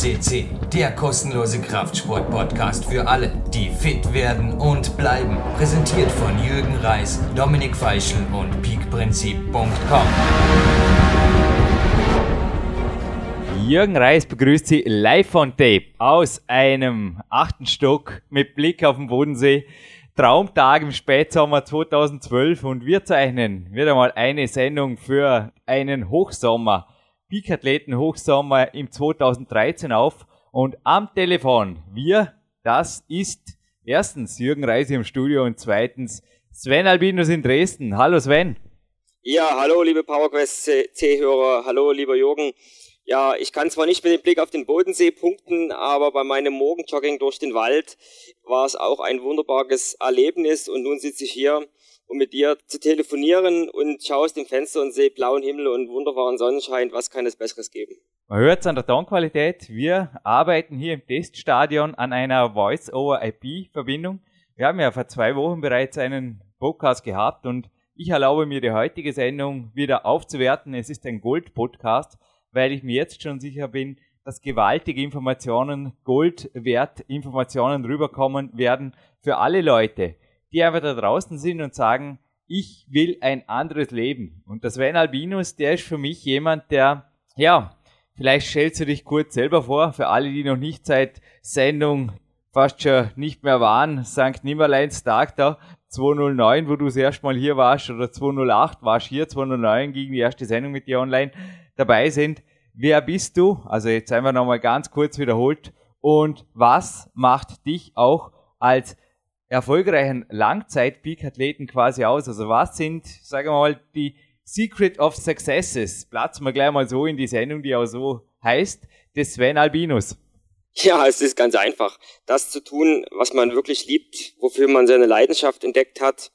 CC, der kostenlose Kraftsport-Podcast für alle, die fit werden und bleiben. Präsentiert von Jürgen Reis, Dominik Feischl und peakprinzip.com. Jürgen Reis begrüßt Sie live on tape aus einem achten Stock mit Blick auf den Bodensee. Traumtag im Spätsommer 2012 und wir zeichnen wieder mal eine Sendung für einen Hochsommer, Peakathleten Hochsommer im 2013 auf und am Telefon wir, das ist erstens Jürgen Reis im Studio und zweitens Sven Albinus in Dresden. Hallo Sven. Ja, hallo liebe PowerQuest C-Hörer, hallo lieber Jürgen. Ja, ich kann zwar nicht mit dem Blick auf den Bodensee punkten, aber bei meinem Morgenjogging durch den Wald war es auch ein wunderbares Erlebnis und nun sitze ich hier, um mit dir zu telefonieren und schaue aus dem Fenster und sehe blauen Himmel und wunderbaren Sonnenschein. Was kann es Besseres geben? Man hört es an der Tonqualität. Wir arbeiten hier im Teststadion an einer Voice-over-IP-Verbindung. Wir haben ja vor zwei Wochen bereits einen Podcast gehabt und ich erlaube mir die heutige Sendung wieder aufzuwerten. Es ist ein Gold-Podcast weil ich mir jetzt schon sicher bin, dass gewaltige Informationen, Gold wert Informationen rüberkommen werden für alle Leute, die einfach da draußen sind und sagen, ich will ein anderes Leben. Und das Sven Albinus, der ist für mich jemand, der, ja, vielleicht stellst du dich kurz selber vor, für alle, die noch nicht seit Sendung fast schon nicht mehr waren, St. Nimmerleins Tag da, 209, wo du das erste Mal hier warst, oder 208 warst hier, 209 ging die erste Sendung mit dir online dabei sind. Wer bist du? Also jetzt einfach nochmal ganz kurz wiederholt. Und was macht dich auch als erfolgreichen Langzeit-Peak-Athleten quasi aus? Also was sind, sagen wir mal, die Secret of Successes? Platzen wir gleich mal so in die Sendung, die auch so heißt, des Sven Albinus. Ja, es ist ganz einfach. Das zu tun, was man wirklich liebt, wofür man seine Leidenschaft entdeckt hat.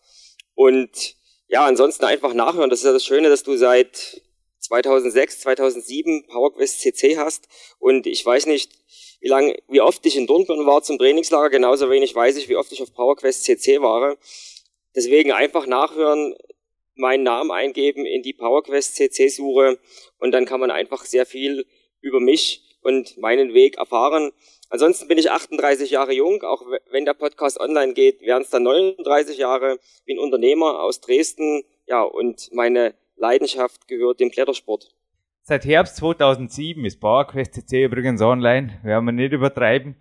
Und ja, ansonsten einfach nachhören. Das ist ja das Schöne, dass du seit 2006, 2007 PowerQuest CC hast und ich weiß nicht, wie lange, wie oft ich in Dornbirn war zum Trainingslager, genauso wenig weiß ich, wie oft ich auf PowerQuest CC war. Deswegen einfach nachhören, meinen Namen eingeben in die PowerQuest CC Suche und dann kann man einfach sehr viel über mich und meinen Weg erfahren. Ansonsten bin ich 38 Jahre jung, auch wenn der Podcast online geht, wären es dann 39 Jahre, bin Unternehmer aus Dresden, ja, und meine Leidenschaft gehört dem Klettersport. Seit Herbst 2007 ist PowerQuest CC übrigens online, werden wir nicht übertreiben.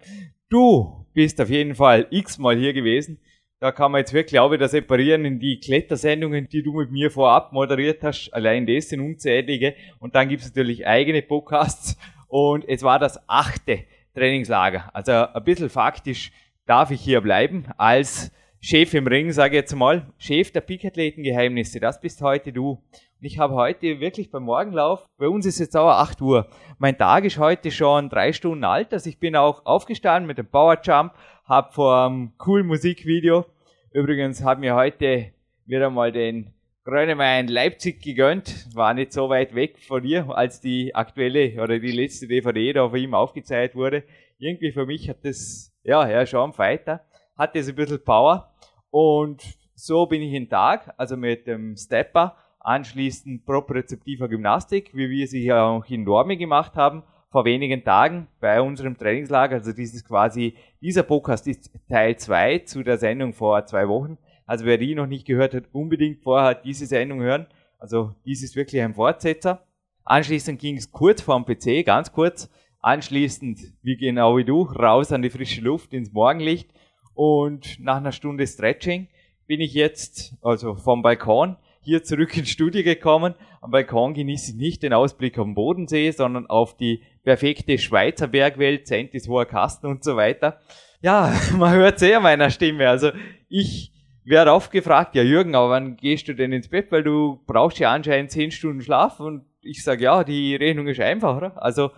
Du bist auf jeden Fall x-mal hier gewesen. Da kann man jetzt wirklich auch wieder separieren in die Klettersendungen, die du mit mir vorab moderiert hast. Allein das sind unzählige. Und dann gibt es natürlich eigene Podcasts. Und es war das achte Trainingslager. Also ein bisschen faktisch darf ich hier bleiben als Chef im Ring, sage ich jetzt mal, Chef der Peak-Athleten-Geheimnisse, das bist heute du. Und ich habe heute wirklich beim Morgenlauf, bei uns ist jetzt auch 8 Uhr, mein Tag ist heute schon drei Stunden alt, also ich bin auch aufgestanden mit dem Power Jump, habe vor einem coolen Musikvideo, übrigens haben wir heute wieder mal den Grönemeyer Leipzig gegönnt, war nicht so weit weg von dir, als die aktuelle oder die letzte DVD da von ihm aufgezeigt wurde. Irgendwie für mich hat das, ja, ja, schon am Fighter hat das ein bisschen Power. Und so bin ich in Tag, also mit dem Stepper, anschließend propriozeptiver Gymnastik, wie wir sie hier auch in Dorme gemacht haben, vor wenigen Tagen bei unserem Trainingslager. Also dieses quasi, dieser Podcast ist Teil 2 zu der Sendung vor zwei Wochen. Also wer die noch nicht gehört hat, unbedingt vorher diese Sendung hören. Also dies ist wirklich ein Fortsetzer. Anschließend ging es kurz vorm PC, ganz kurz. Anschließend, wie genau wie du, raus an die frische Luft ins Morgenlicht und nach einer Stunde Stretching bin ich jetzt, also vom Balkon, hier zurück ins Studio gekommen. Am Balkon genieße ich nicht den Ausblick am Bodensee, sondern auf die perfekte Schweizer Bergwelt, Zentis, Hoher Kasten und so weiter. Ja, man hört sehr meiner Stimme. Also ich werde oft gefragt, ja Jürgen, aber wann gehst du denn ins Bett? Weil du brauchst ja anscheinend zehn Stunden Schlaf. Und ich sage, ja, die Rechnung ist einfach, oder? Also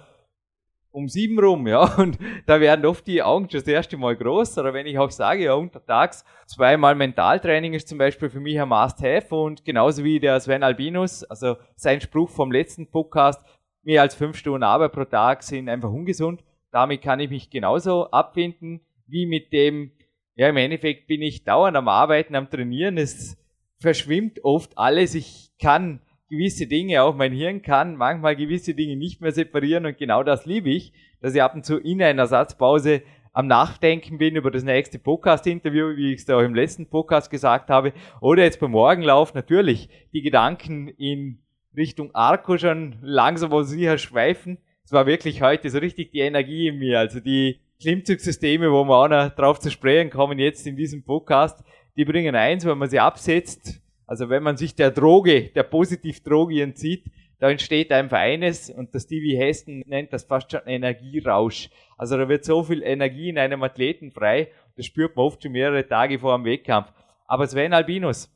um sieben rum, ja, und da werden oft die Augen schon das erste Mal groß, oder wenn ich auch sage, ja, untertags zweimal Mentaltraining ist zum Beispiel für mich ein Must-Have und genauso wie der Sven Albinus, also sein Spruch vom letzten Podcast, mehr als fünf Stunden Arbeit pro Tag sind einfach ungesund. Damit kann ich mich genauso abfinden, wie mit dem, ja, im Endeffekt bin ich dauernd am Arbeiten, am Trainieren, es verschwimmt oft alles, ich kann gewisse Dinge, auch mein Hirn kann manchmal gewisse Dinge nicht mehr separieren und genau das liebe ich, dass ich ab und zu in einer Satzpause am Nachdenken bin über das nächste Podcast-Interview, wie ich es da auch im letzten Podcast gesagt habe, oder jetzt beim Morgenlauf natürlich die Gedanken in Richtung Arco schon langsam sie sicher schweifen. Es war wirklich heute so richtig die Energie in mir, also die Klimmzugsysteme, wo wir auch noch drauf zu sprechen kommen jetzt in diesem Podcast, die bringen eins, wenn man sie absetzt, also wenn man sich der Droge, der Positivdroge entzieht, da entsteht einfach eines und der Stevie Heston nennt das fast schon Energierausch. Also da wird so viel Energie in einem Athleten frei, das spürt man oft schon mehrere Tage vor dem Wettkampf. Aber Sven Albinus,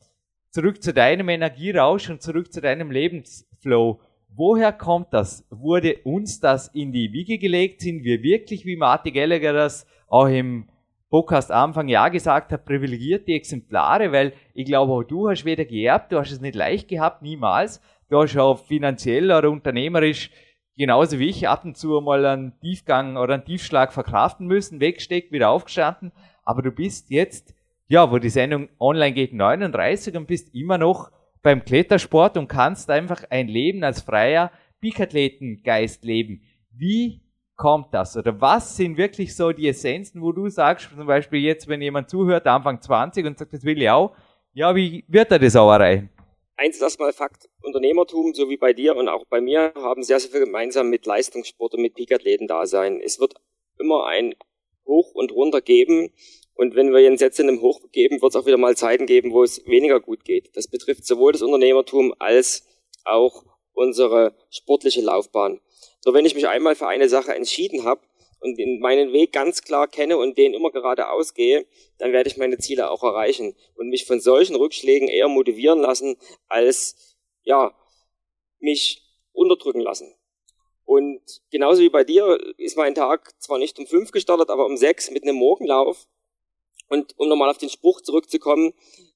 zurück zu deinem Energierausch und zurück zu deinem Lebensflow. Woher kommt das? Wurde uns das in die Wiege gelegt? Sind wir wirklich, wie Martin Gallagher das auch im Podcast Anfang ja gesagt hat, privilegierte Exemplare, weil ich glaube, auch du hast weder geerbt, du hast es nicht leicht gehabt, niemals. Du hast auch finanziell oder unternehmerisch genauso wie ich ab und zu mal einen Tiefgang oder einen Tiefschlag verkraften müssen, weggesteckt, wieder aufgestanden. Aber du bist jetzt, ja, wo die Sendung online geht, 39 und bist immer noch beim Klettersport und kannst einfach ein Leben als freier Peakathletengeist leben. Wie kommt das? Oder was sind wirklich so die Essenzen, wo du sagst, zum Beispiel jetzt, wenn jemand zuhört, Anfang 20 und sagt, das will ich auch, ja, wie wird er das auch erreichen? Eins ist erstmal Fakt, Unternehmertum, so wie bei dir und auch bei mir, haben sehr, sehr viel gemeinsam mit Leistungssport und mit Peakathleten da sein. Es wird immer ein Hoch und Runter geben. Und wenn wir jetzt in einem Hoch geben, wird es auch wieder mal Zeiten geben, wo es weniger gut geht. Das betrifft sowohl das Unternehmertum als auch unsere sportliche Laufbahn. So, wenn ich mich einmal für eine Sache entschieden habe und meinen Weg ganz klar kenne und den immer geradeaus gehe, dann werde ich meine Ziele auch erreichen und mich von solchen Rückschlägen eher motivieren lassen, als ja, mich unterdrücken lassen. Und genauso wie bei dir ist mein Tag zwar nicht um fünf gestartet, aber um sechs mit einem Morgenlauf. Und um nochmal auf den Spruch zurückzukommen,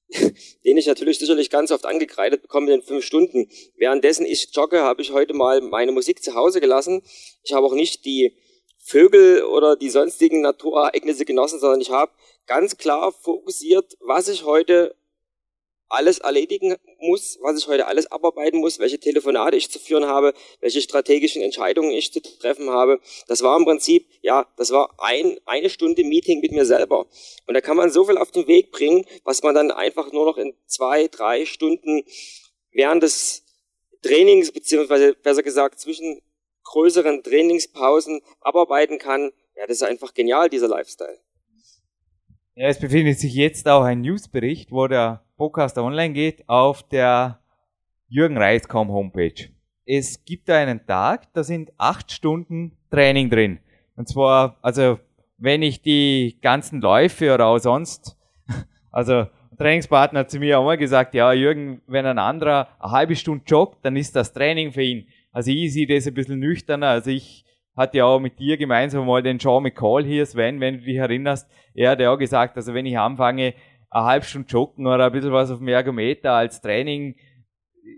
den ich natürlich sicherlich ganz oft angekreidet bekomme in fünf Stunden. Währenddessen ich jogge, habe ich heute mal meine Musik zu Hause gelassen. Ich habe auch nicht die Vögel oder die sonstigen Naturereignisse genossen, sondern ich habe ganz klar fokussiert, was ich heute alles erledigen muss, was ich heute alles abarbeiten muss, welche Telefonate ich zu führen habe, welche strategischen Entscheidungen ich zu treffen habe. Das war im Prinzip, ja, das war ein, eine Stunde Meeting mit mir selber. Und da kann man so viel auf den Weg bringen, was man dann einfach nur noch in zwei, drei Stunden während des Trainings, beziehungsweise besser gesagt zwischen größeren Trainingspausen abarbeiten kann. Ja, das ist einfach genial, dieser Lifestyle. Ja, es befindet sich jetzt auch ein Newsbericht, wo der Podcast online geht, auf der Jürgen Reiskom Homepage. Es gibt da einen Tag, da sind acht Stunden Training drin. Und zwar, also, wenn ich die ganzen Läufe oder auch sonst, also, Trainingspartner hat zu mir auch mal gesagt, ja, Jürgen, wenn ein anderer eine halbe Stunde joggt, dann ist das Training für ihn. Also ich sehe das ein bisschen nüchterner. Also ich hatte ja auch mit dir gemeinsam mal den Sean McCall hier, Sven, wenn du dich erinnerst. Er hat ja auch gesagt, also wenn ich anfange, eine halbe Stunde joggen oder ein bisschen was auf dem Ergometer als Training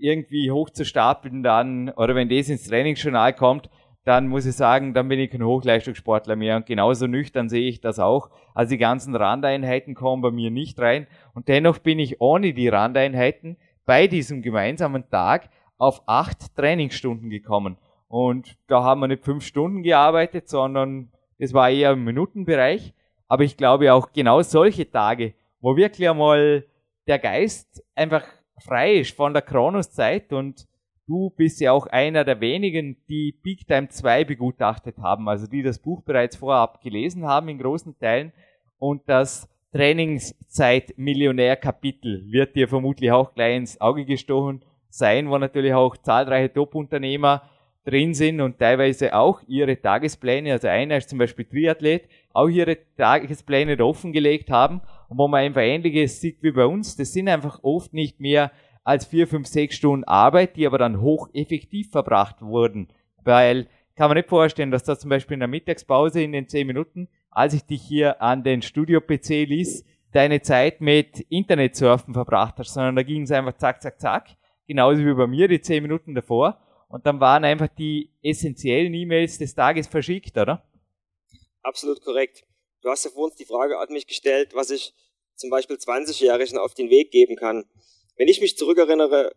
irgendwie hochzustapeln dann, oder wenn das ins Trainingsjournal kommt, dann muss ich sagen, dann bin ich kein Hochleistungssportler mehr. Und genauso nüchtern sehe ich das auch. Also die ganzen Randeinheiten kommen bei mir nicht rein. Und dennoch bin ich ohne die Randeinheiten bei diesem gemeinsamen Tag auf acht Trainingsstunden gekommen. Und da haben wir nicht fünf Stunden gearbeitet, sondern es war eher im Minutenbereich. Aber ich glaube auch genau solche Tage wo wirklich einmal der Geist einfach frei ist von der Kronoszeit und du bist ja auch einer der wenigen, die Big Time 2 begutachtet haben, also die das Buch bereits vorab gelesen haben in großen Teilen und das Trainingszeit-Millionär-Kapitel wird dir vermutlich auch gleich ins Auge gestochen sein, wo natürlich auch zahlreiche Top-Unternehmer drin sind und teilweise auch ihre Tagespläne, also einer ist zum Beispiel Triathlet, auch ihre Tagespläne offengelegt haben und wo man einfach ähnliches sieht wie bei uns. Das sind einfach oft nicht mehr als vier, fünf, sechs Stunden Arbeit, die aber dann hoch effektiv verbracht wurden. Weil kann man nicht vorstellen, dass da zum Beispiel in der Mittagspause in den zehn Minuten, als ich dich hier an den Studio-PC ließ, deine Zeit mit Internetsurfen verbracht hast, sondern da ging es einfach zack, zack, zack. Genauso wie bei mir die zehn Minuten davor. Und dann waren einfach die essentiellen E-Mails des Tages verschickt, oder? Absolut korrekt. Du hast ja vor uns die Frage an mich gestellt, was ich zum Beispiel 20-Jährigen auf den Weg geben kann. Wenn ich mich zurückerinnere,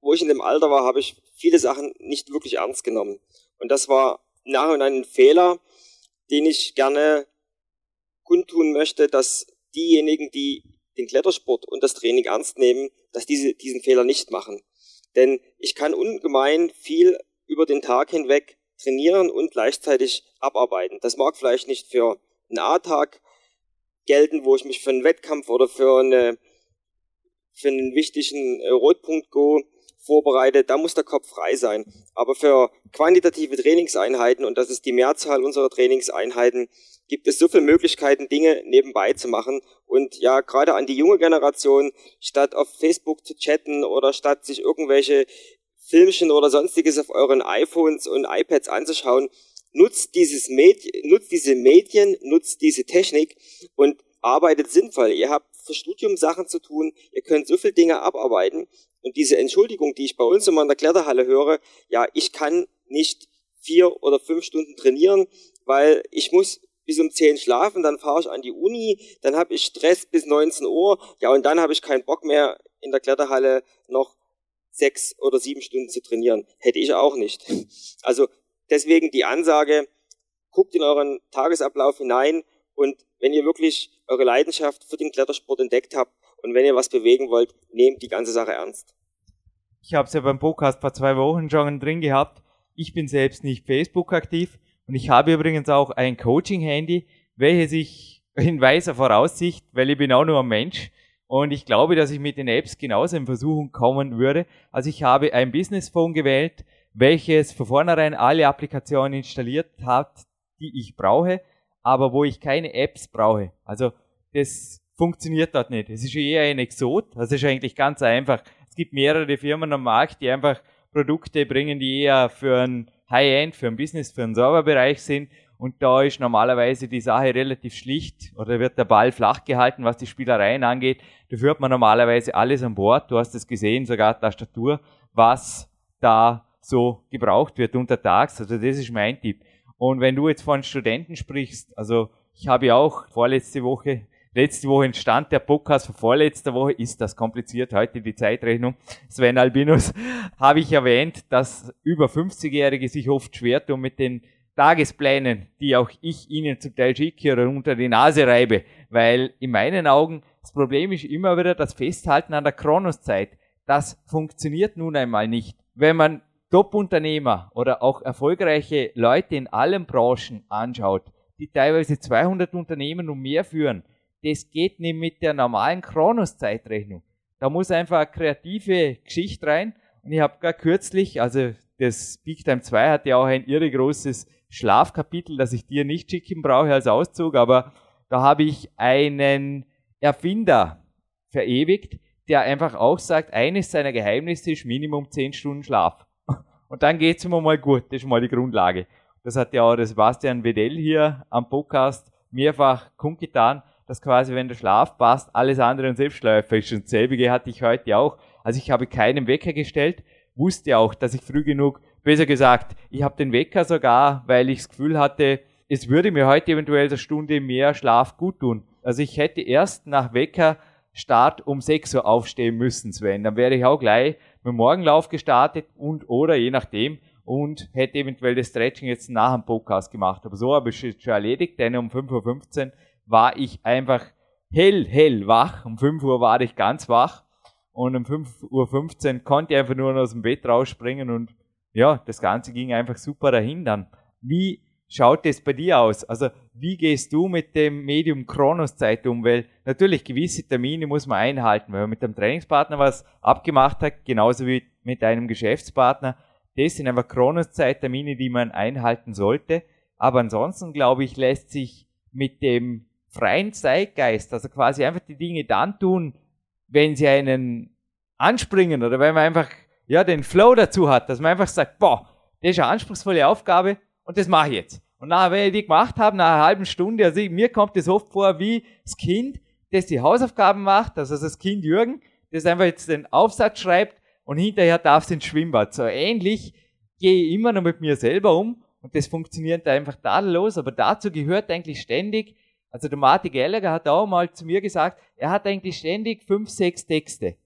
wo ich in dem Alter war, habe ich viele Sachen nicht wirklich ernst genommen. Und das war nach und ein Fehler, den ich gerne kundtun möchte, dass diejenigen, die den Klettersport und das Training ernst nehmen, dass diese diesen Fehler nicht machen. Denn ich kann ungemein viel über den Tag hinweg trainieren und gleichzeitig abarbeiten. Das mag vielleicht nicht für einen A-Tag gelten, wo ich mich für einen Wettkampf oder für, eine, für einen wichtigen äh, Rotpunkt-Go vorbereite, da muss der Kopf frei sein. Aber für quantitative Trainingseinheiten, und das ist die Mehrzahl unserer Trainingseinheiten, gibt es so viele Möglichkeiten, Dinge nebenbei zu machen. Und ja, gerade an die junge Generation, statt auf Facebook zu chatten oder statt sich irgendwelche Filmchen oder sonstiges auf euren iPhones und iPads anzuschauen, nutzt dieses Medien, nutzt diese Medien, nutzt diese Technik und arbeitet sinnvoll. Ihr habt für Studium Sachen zu tun, ihr könnt so viele Dinge abarbeiten und diese Entschuldigung, die ich bei uns immer in der Kletterhalle höre, ja, ich kann nicht vier oder fünf Stunden trainieren, weil ich muss bis um zehn schlafen, dann fahre ich an die Uni, dann habe ich Stress bis 19 Uhr, ja, und dann habe ich keinen Bock mehr in der Kletterhalle noch sechs oder sieben Stunden zu trainieren. Hätte ich auch nicht. Also deswegen die Ansage, guckt in euren Tagesablauf hinein und wenn ihr wirklich eure Leidenschaft für den Klettersport entdeckt habt und wenn ihr was bewegen wollt, nehmt die ganze Sache ernst. Ich habe es ja beim Podcast vor zwei Wochen schon drin gehabt. Ich bin selbst nicht Facebook aktiv und ich habe übrigens auch ein Coaching-Handy, welches ich in weiser Voraussicht, weil ich bin auch nur ein Mensch, und ich glaube, dass ich mit den Apps genauso in Versuchung kommen würde. Also ich habe ein Business Phone gewählt, welches von vornherein alle Applikationen installiert hat, die ich brauche, aber wo ich keine Apps brauche. Also das funktioniert dort nicht. Es ist eher ein Exot. Das ist eigentlich ganz einfach. Es gibt mehrere Firmen am Markt, die einfach Produkte bringen, die eher für ein High-End, für ein Business, für einen Serverbereich sind und da ist normalerweise die Sache relativ schlicht oder wird der Ball flach gehalten, was die Spielereien angeht. Da führt man normalerweise alles an Bord. Du hast es gesehen, sogar Tastatur, was da so gebraucht wird untertags. Also das ist mein Tipp. Und wenn du jetzt von Studenten sprichst, also ich habe ja auch vorletzte Woche, letzte Woche entstand der Podcast von vorletzter Woche, ist das kompliziert, heute die Zeitrechnung. Sven Albinus habe ich erwähnt, dass über 50-Jährige sich oft schwer tun mit den Tagesplänen, die auch ich Ihnen zum Teil schicke oder unter die Nase reibe, weil in meinen Augen das Problem ist immer wieder das Festhalten an der Kronoszeit. Das funktioniert nun einmal nicht. Wenn man Top-Unternehmer oder auch erfolgreiche Leute in allen Branchen anschaut, die teilweise 200 Unternehmen und mehr führen, das geht nicht mit der normalen Kronos-Zeitrechnung. Da muss einfach eine kreative Geschichte rein. Und ich habe gar kürzlich, also das Big Time 2 hat ja auch ein irre großes Schlafkapitel, das ich dir nicht schicken brauche als Auszug, aber da habe ich einen Erfinder verewigt, der einfach auch sagt, eines seiner Geheimnisse ist Minimum 10 Stunden Schlaf. Und dann geht es immer mal gut, das ist mal die Grundlage. Das hat ja auch der Sebastian Wedell hier am Podcast mehrfach kundgetan, dass quasi, wenn der Schlaf passt, alles andere ein Selbstläufer ist. Und selbige hatte ich heute auch. Also ich habe keinen Wecker gestellt, wusste auch, dass ich früh genug Besser gesagt, ich habe den Wecker sogar, weil ich das Gefühl hatte, es würde mir heute eventuell eine Stunde mehr Schlaf gut tun. Also ich hätte erst nach Weckerstart um 6 Uhr aufstehen müssen, Sven. Dann wäre ich auch gleich mit dem Morgenlauf gestartet und oder je nachdem und hätte eventuell das Stretching jetzt nach dem Podcast gemacht. Aber so habe ich es schon erledigt, denn um 5.15 Uhr war ich einfach hell, hell wach. Um 5 Uhr war ich ganz wach und um 5.15 Uhr konnte ich einfach nur aus dem Bett rausspringen und ja, das Ganze ging einfach super dahin dann. Wie schaut es bei dir aus? Also, wie gehst du mit dem Medium Kronoszeit um? Weil natürlich gewisse Termine muss man einhalten. Wenn man mit dem Trainingspartner was abgemacht hat, genauso wie mit einem Geschäftspartner, das sind einfach Kronoszeit-Termine, die man einhalten sollte. Aber ansonsten, glaube ich, lässt sich mit dem freien Zeitgeist, also quasi einfach die Dinge dann tun, wenn sie einen anspringen oder wenn man einfach ja, den Flow dazu hat, dass man einfach sagt, boah, das ist eine anspruchsvolle Aufgabe und das mache ich jetzt. Und nachher, wenn ich die gemacht habe, nach einer halben Stunde, also mir kommt das oft vor wie das Kind, das die Hausaufgaben macht, also das Kind Jürgen, das einfach jetzt den Aufsatz schreibt und hinterher darf es ins Schwimmbad. So ähnlich gehe ich immer noch mit mir selber um und das funktioniert einfach tadellos, aber dazu gehört eigentlich ständig, also der Martin Gallagher hat auch mal zu mir gesagt, er hat eigentlich ständig fünf, sechs Texte,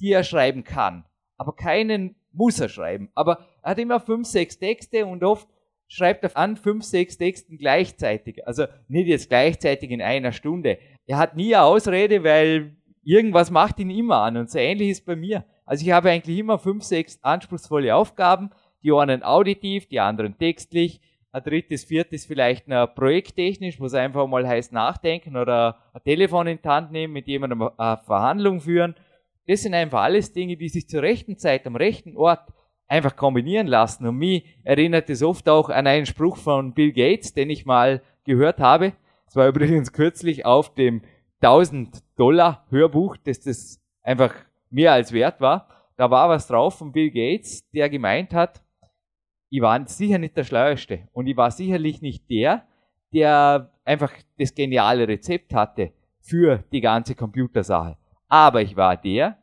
die er schreiben kann. aber keinen muss er schreiben. Aber er hat immer fünf, sechs Texte und oft schreibt er an fünf, sechs Texten gleichzeitig. Also nicht jetzt gleichzeitig in einer Stunde. Er hat nie eine Ausrede, weil irgendwas macht ihn immer an. Und so ähnlich ist bei mir. Also ich habe eigentlich immer fünf, sechs anspruchsvolle Aufgaben. Die einen auditiv, die anderen textlich. Ein drittes, viertes vielleicht noch projekttechnisch, wo es einfach mal heißt nachdenken oder ein Telefon in die Hand nehmen, mit jemandem eine Verhandlung führen. Das sind einfach alles Dinge, die sich zur rechten Zeit am rechten Ort einfach kombinieren lassen. Und mich erinnert es oft auch an einen Spruch von Bill Gates, den ich mal gehört habe. Es war übrigens kürzlich auf dem 1000 Dollar Hörbuch, dass das einfach mehr als wert war. Da war was drauf von Bill Gates, der gemeint hat, ich war sicher nicht der Schleuerste und ich war sicherlich nicht der, der einfach das geniale Rezept hatte für die ganze Computersache. Aber ich war der,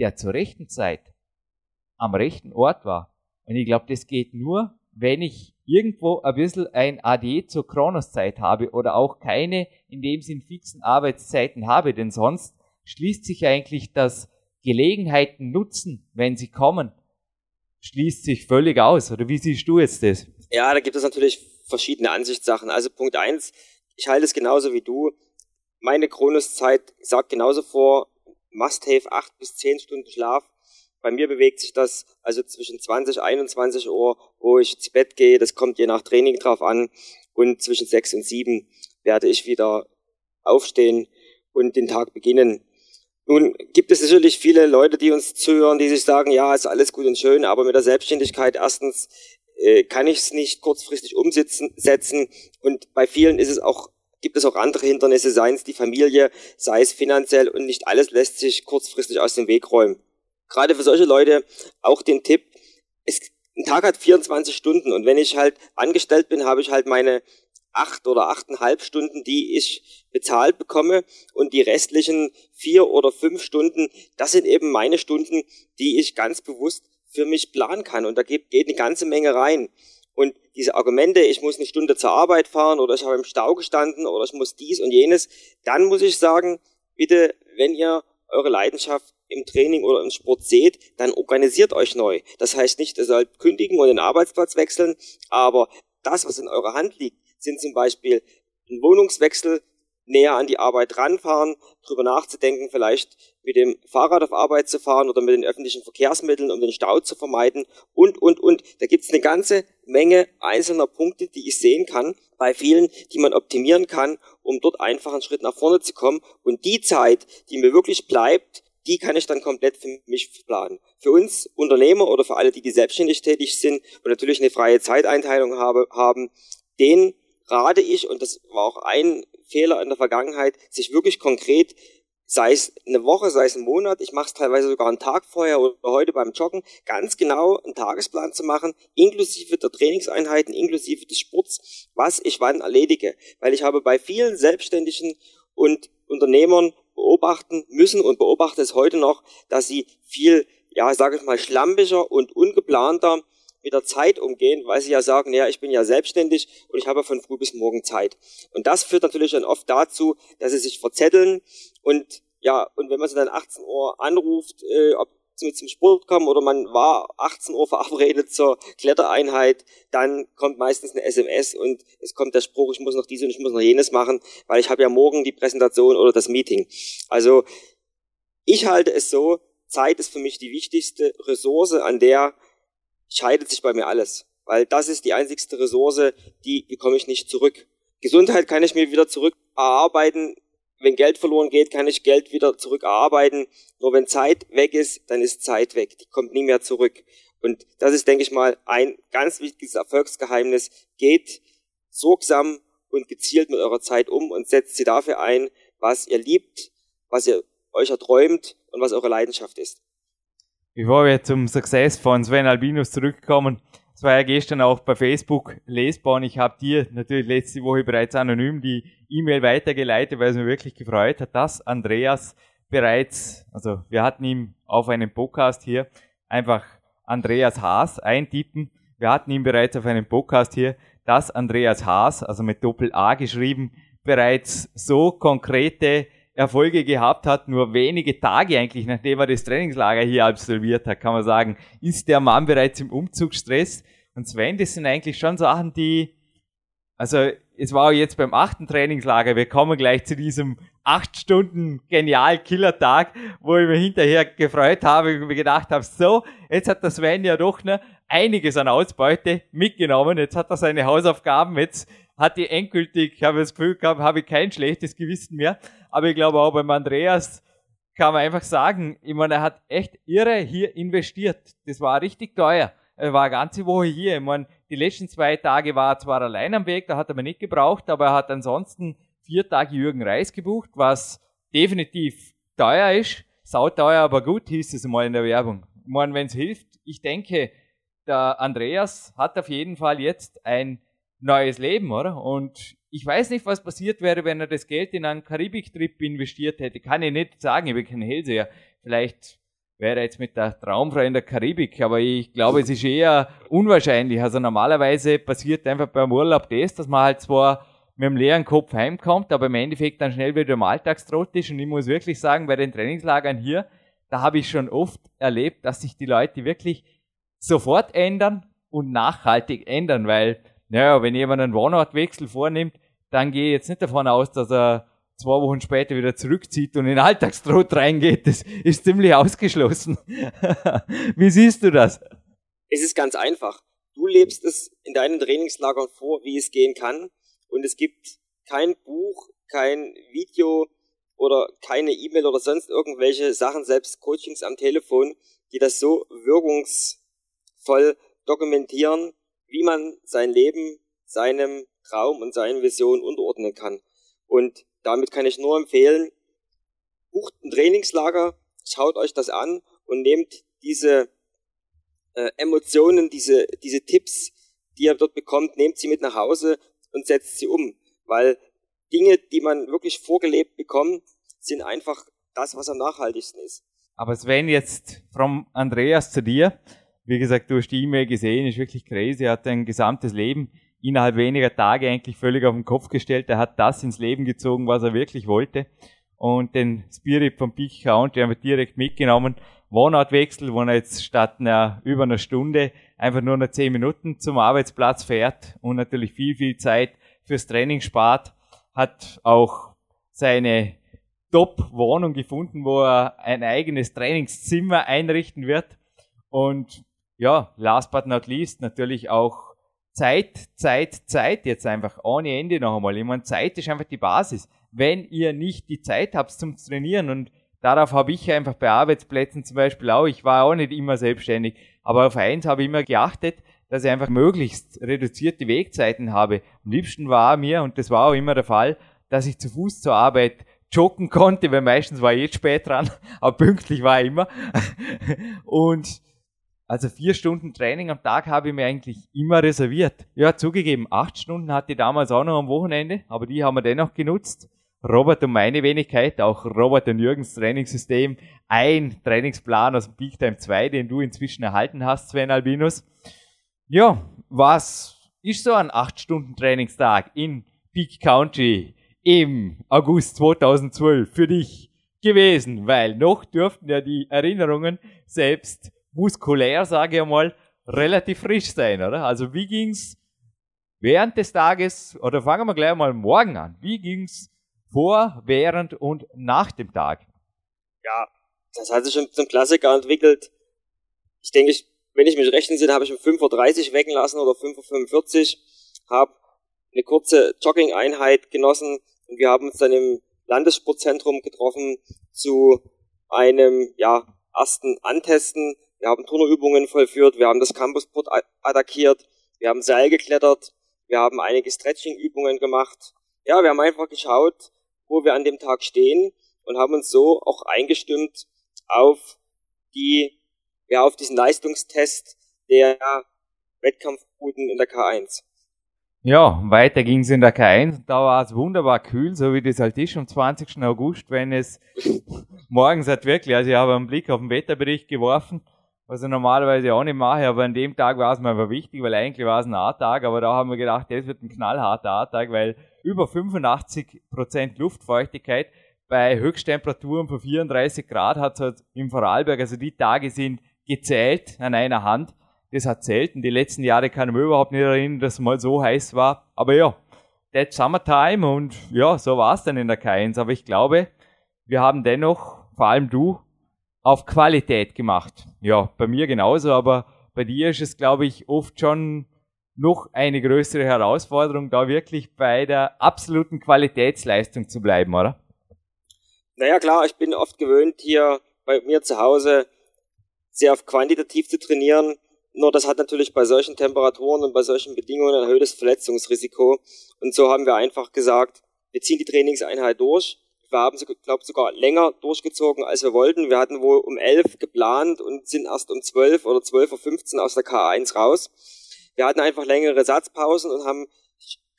der zur rechten Zeit am rechten Ort war. Und ich glaube, das geht nur, wenn ich irgendwo ein bisschen ein AD zur Kronoszeit habe oder auch keine in dem Sinn fixen Arbeitszeiten habe, denn sonst schließt sich eigentlich das Gelegenheiten nutzen, wenn sie kommen, schließt sich völlig aus. Oder wie siehst du jetzt das? Ja, da gibt es natürlich verschiedene Ansichtssachen. Also Punkt eins, ich halte es genauso wie du. Meine Kronoszeit sagt genauso vor, Must-Have acht bis zehn Stunden Schlaf bei mir bewegt sich das also zwischen 20, 21 Uhr, wo ich zu Bett gehe. Das kommt je nach Training drauf an. Und zwischen 6 und 7 werde ich wieder aufstehen und den Tag beginnen. Nun gibt es natürlich viele Leute, die uns zuhören, die sich sagen, ja, ist alles gut und schön, aber mit der Selbstständigkeit erstens äh, kann ich es nicht kurzfristig umsetzen setzen. Und bei vielen ist es auch gibt es auch andere Hindernisse, seien es die Familie, sei es finanziell und nicht alles lässt sich kurzfristig aus dem Weg räumen. Gerade für solche Leute auch den Tipp, es, ein Tag hat 24 Stunden und wenn ich halt angestellt bin, habe ich halt meine acht oder achteinhalb Stunden, die ich bezahlt bekomme und die restlichen vier oder fünf Stunden, das sind eben meine Stunden, die ich ganz bewusst für mich planen kann und da geht, geht eine ganze Menge rein. Und diese Argumente, ich muss eine Stunde zur Arbeit fahren oder ich habe im Stau gestanden oder ich muss dies und jenes, dann muss ich sagen, bitte, wenn ihr eure Leidenschaft im Training oder im Sport seht, dann organisiert euch neu. Das heißt nicht, ihr sollt kündigen und den Arbeitsplatz wechseln, aber das, was in eurer Hand liegt, sind zum Beispiel ein Wohnungswechsel, näher an die Arbeit ranfahren, drüber nachzudenken, vielleicht mit dem Fahrrad auf Arbeit zu fahren oder mit den öffentlichen Verkehrsmitteln, um den Stau zu vermeiden und, und, und. Da gibt's eine ganze Menge einzelner Punkte, die ich sehen kann bei vielen, die man optimieren kann, um dort einfach einen Schritt nach vorne zu kommen. Und die Zeit, die mir wirklich bleibt, die kann ich dann komplett für mich planen. Für uns Unternehmer oder für alle, die, die selbstständig tätig sind und natürlich eine freie Zeiteinteilung habe, haben, den rate ich, und das war auch ein Fehler in der Vergangenheit, sich wirklich konkret, sei es eine Woche, sei es ein Monat, ich mache es teilweise sogar einen Tag vorher oder heute beim Joggen, ganz genau einen Tagesplan zu machen, inklusive der Trainingseinheiten, inklusive des Sports, was ich wann erledige. Weil ich habe bei vielen Selbstständigen und Unternehmern beobachten müssen und beobachte es heute noch, dass sie viel, ja, sage ich mal, schlampiger und ungeplanter mit der Zeit umgehen, weil sie ja sagen, ja, ich bin ja selbstständig und ich habe von früh bis morgen Zeit. Und das führt natürlich dann oft dazu, dass sie sich verzetteln und ja, und wenn man sie dann 18 Uhr anruft, äh, ob mit zum Sport kommen oder man war 18 Uhr verabredet zur Klettereinheit, dann kommt meistens eine SMS und es kommt der Spruch, ich muss noch dies und ich muss noch jenes machen, weil ich habe ja morgen die Präsentation oder das Meeting. Also ich halte es so, Zeit ist für mich die wichtigste Ressource, an der scheidet sich bei mir alles. Weil das ist die einzigste Ressource, die bekomme ich nicht zurück. Gesundheit kann ich mir wieder zurück erarbeiten, wenn Geld verloren geht, kann ich Geld wieder zurückerarbeiten. Nur wenn Zeit weg ist, dann ist Zeit weg. Die kommt nie mehr zurück. Und das ist, denke ich mal, ein ganz wichtiges Erfolgsgeheimnis. Geht sorgsam und gezielt mit eurer Zeit um und setzt sie dafür ein, was ihr liebt, was ihr euch erträumt und was eure Leidenschaft ist. Bevor wir zum Success von Sven Albinus zurückkommen, es war ja gestern auch bei Facebook lesbar und ich habe dir natürlich letzte Woche bereits anonym die E-Mail weitergeleitet, weil es mir wirklich gefreut hat, dass Andreas bereits, also wir hatten ihm auf einem Podcast hier einfach Andreas Haas eintippen. Wir hatten ihn bereits auf einem Podcast hier, dass Andreas Haas, also mit Doppel A geschrieben, bereits so konkrete Erfolge gehabt hat, nur wenige Tage eigentlich, nachdem er das Trainingslager hier absolviert hat, kann man sagen, ist der Mann bereits im Umzugsstress. Und Sven, das sind eigentlich schon Sachen, die, also es war jetzt beim achten Trainingslager, wir kommen gleich zu diesem acht Stunden genial Killer-Tag, wo ich mir hinterher gefreut habe und mir gedacht habe, so, jetzt hat der Sven ja doch ne, einiges an Ausbeute mitgenommen, jetzt hat er seine Hausaufgaben, jetzt hat die endgültig, habe ich das Gefühl gehabt, habe ich kein schlechtes Gewissen mehr. Aber ich glaube auch beim Andreas kann man einfach sagen, ich meine, er hat echt irre hier investiert. Das war richtig teuer. Er war eine ganze Woche hier. Ich meine, die letzten zwei Tage war er zwar allein am Weg, da hat er mir nicht gebraucht, aber er hat ansonsten vier Tage Jürgen Reis gebucht, was definitiv teuer ist. Sauteuer, aber gut, hieß es mal in der Werbung. Ich meine, wenn es hilft, ich denke, der Andreas hat auf jeden Fall jetzt ein neues Leben, oder? Und ich weiß nicht, was passiert wäre, wenn er das Geld in einen Karibiktrip investiert hätte. Kann ich nicht sagen, ich bin kein Hellseher. Vielleicht wäre er jetzt mit der Traumfrau in der Karibik, aber ich glaube, es ist eher unwahrscheinlich. Also normalerweise passiert einfach beim Urlaub das, dass man halt zwar mit einem leeren Kopf heimkommt, aber im Endeffekt dann schnell wieder im Alltagstrott ist. Und ich muss wirklich sagen, bei den Trainingslagern hier, da habe ich schon oft erlebt, dass sich die Leute wirklich sofort ändern und nachhaltig ändern, weil naja, wenn jemand einen Wohnortwechsel vornimmt, dann gehe ich jetzt nicht davon aus, dass er zwei Wochen später wieder zurückzieht und in Alltagstrot reingeht. Das ist ziemlich ausgeschlossen. Wie siehst du das? Es ist ganz einfach. Du lebst es in deinen Trainingslagern vor, wie es gehen kann. Und es gibt kein Buch, kein Video oder keine E-Mail oder sonst irgendwelche Sachen, selbst Coachings am Telefon, die das so wirkungsvoll dokumentieren, wie man sein Leben seinem Traum und seinen Visionen unterordnen kann. Und damit kann ich nur empfehlen, bucht ein Trainingslager, schaut euch das an und nehmt diese äh, Emotionen, diese, diese Tipps, die ihr dort bekommt, nehmt sie mit nach Hause und setzt sie um. Weil Dinge, die man wirklich vorgelebt bekommt, sind einfach das, was am nachhaltigsten ist. Aber Sven, jetzt vom Andreas zu dir. Wie gesagt, du hast die E-Mail gesehen, ist wirklich crazy. Er hat ein gesamtes Leben innerhalb weniger Tage eigentlich völlig auf den Kopf gestellt. Er hat das ins Leben gezogen, was er wirklich wollte. Und den Spirit vom Peak County haben wir direkt mitgenommen. Wohnortwechsel, wo er jetzt statt einer über einer Stunde einfach nur noch zehn Minuten zum Arbeitsplatz fährt und natürlich viel, viel Zeit fürs Training spart. Hat auch seine Top-Wohnung gefunden, wo er ein eigenes Trainingszimmer einrichten wird. Und ja, last but not least natürlich auch Zeit, Zeit, Zeit jetzt einfach ohne Ende noch einmal. Ich meine, Zeit ist einfach die Basis. Wenn ihr nicht die Zeit habt zum Trainieren und darauf habe ich einfach bei Arbeitsplätzen zum Beispiel auch, ich war auch nicht immer selbstständig, aber auf eins habe ich immer geachtet, dass ich einfach möglichst reduzierte Wegzeiten habe. Am liebsten war mir, und das war auch immer der Fall, dass ich zu Fuß zur Arbeit joggen konnte, weil meistens war ich jetzt spät dran, aber pünktlich war ich immer. Und also vier Stunden Training am Tag habe ich mir eigentlich immer reserviert. Ja, zugegeben, acht Stunden hatte ich damals auch noch am Wochenende, aber die haben wir dennoch genutzt. Robert und meine Wenigkeit, auch Robert und Jürgens Trainingssystem, ein Trainingsplan aus dem Peak Time 2, den du inzwischen erhalten hast, Sven Albinus. Ja, was ist so ein acht Stunden Trainingstag in Peak Country im August 2012 für dich gewesen? Weil noch dürften ja die Erinnerungen selbst muskulär, sage ich mal, relativ frisch sein, oder? Also wie ging's während des Tages, oder fangen wir gleich mal morgen an, wie ging's vor, während und nach dem Tag? Ja, das hat sich schon zum Klassiker entwickelt. Ich denke, ich, wenn ich mich recht entsinne, habe ich um 5.30 Uhr wecken lassen oder 5.45 Uhr, habe eine kurze Jogging-Einheit genossen und wir haben uns dann im Landessportzentrum getroffen zu einem ja, ersten Antesten wir haben Turnerübungen vollführt, wir haben das Campusport attackiert, wir haben Seil geklettert, wir haben einige Stretching-Übungen gemacht. Ja, wir haben einfach geschaut, wo wir an dem Tag stehen und haben uns so auch eingestimmt auf die, ja, auf diesen Leistungstest der Wettkampfrouten in der K1. Ja, weiter ging es in der K1. Da war es wunderbar kühl, so wie das halt ist am 20. August, wenn es morgens halt wirklich, also ich habe einen Blick auf den Wetterbericht geworfen was ich normalerweise auch nicht mache, aber an dem Tag war es mir einfach wichtig, weil eigentlich war es ein A-Tag, aber da haben wir gedacht, das wird ein knallharter A-Tag, weil über 85% Luftfeuchtigkeit, bei Höchsttemperaturen von 34 Grad hat es halt im Vorarlberg, also die Tage sind gezählt an einer Hand. Das hat selten. Die letzten Jahre kann ich mir überhaupt nicht erinnern, dass es mal so heiß war. Aber ja, that's Summertime und ja, so war es dann in der K1. Aber ich glaube, wir haben dennoch, vor allem du, auf Qualität gemacht. Ja, bei mir genauso, aber bei dir ist es, glaube ich, oft schon noch eine größere Herausforderung, da wirklich bei der absoluten Qualitätsleistung zu bleiben, oder? Naja, klar, ich bin oft gewöhnt, hier bei mir zu Hause sehr quantitativ zu trainieren. Nur das hat natürlich bei solchen Temperaturen und bei solchen Bedingungen ein erhöhtes Verletzungsrisiko. Und so haben wir einfach gesagt, wir ziehen die Trainingseinheit durch. Wir haben, glaube sogar länger durchgezogen, als wir wollten. Wir hatten wohl um 11 geplant und sind erst um 12 oder 12.15 Uhr aus der K1 raus. Wir hatten einfach längere Satzpausen und haben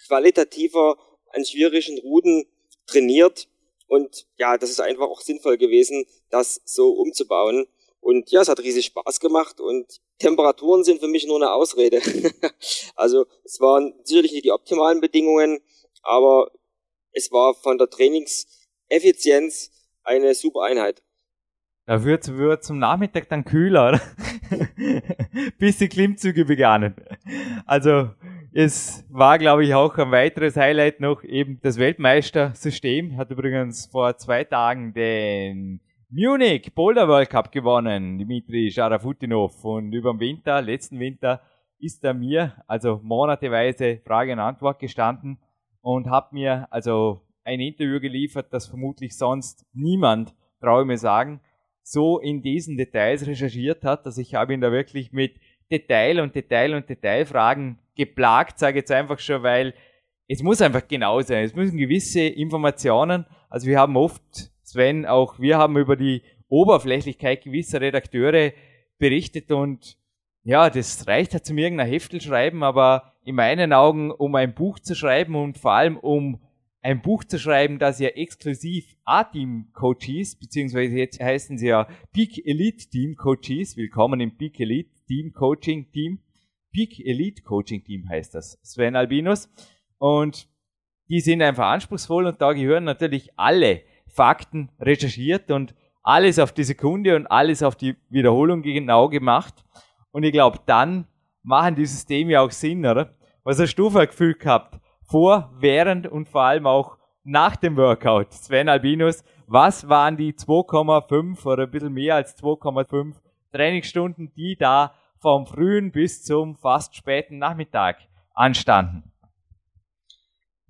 qualitativer an schwierigen Routen trainiert. Und ja, das ist einfach auch sinnvoll gewesen, das so umzubauen. Und ja, es hat riesig Spaß gemacht und Temperaturen sind für mich nur eine Ausrede. also es waren sicherlich nicht die optimalen Bedingungen, aber es war von der Trainingseffizienz eine super Einheit. Da wird, wird zum Nachmittag dann kühler, bis die Klimmzüge begannen. Also es war, glaube ich, auch ein weiteres Highlight noch eben das Weltmeistersystem. Hat übrigens vor zwei Tagen den Munich Boulder World Cup gewonnen, Dimitri Scharafutinov. Und über den Winter, letzten Winter, ist er mir, also monateweise Frage und Antwort gestanden und hat mir also ein Interview geliefert, das vermutlich sonst niemand, traue ich mir sagen, so in diesen Details recherchiert hat. Also ich habe ihn da wirklich mit Detail und Detail und Detailfragen geplagt, sage ich jetzt einfach schon, weil es muss einfach genau sein. Es müssen gewisse Informationen, also wir haben oft Sven, auch wir haben über die Oberflächlichkeit gewisser Redakteure berichtet und ja, das reicht halt zum irgendeiner Heftel schreiben, aber in meinen Augen, um ein Buch zu schreiben und vor allem um ein Buch zu schreiben, das ja exklusiv A-Team-Coaches, beziehungsweise jetzt heißen sie ja Peak Elite Team Coaches, willkommen im Peak Elite Team Coaching Team, Peak Elite Coaching Team heißt das, Sven Albinus, und die sind einfach anspruchsvoll und da gehören natürlich alle Fakten recherchiert und alles auf die Sekunde und alles auf die Wiederholung genau gemacht. Und ich glaube, dann machen die Systeme auch Sinn, oder? Was hast du für ein Gefühl gehabt? Vor, während und vor allem auch nach dem Workout. Sven Albinus, was waren die 2,5 oder ein bisschen mehr als 2,5 Trainingsstunden, die da vom frühen bis zum fast späten Nachmittag anstanden?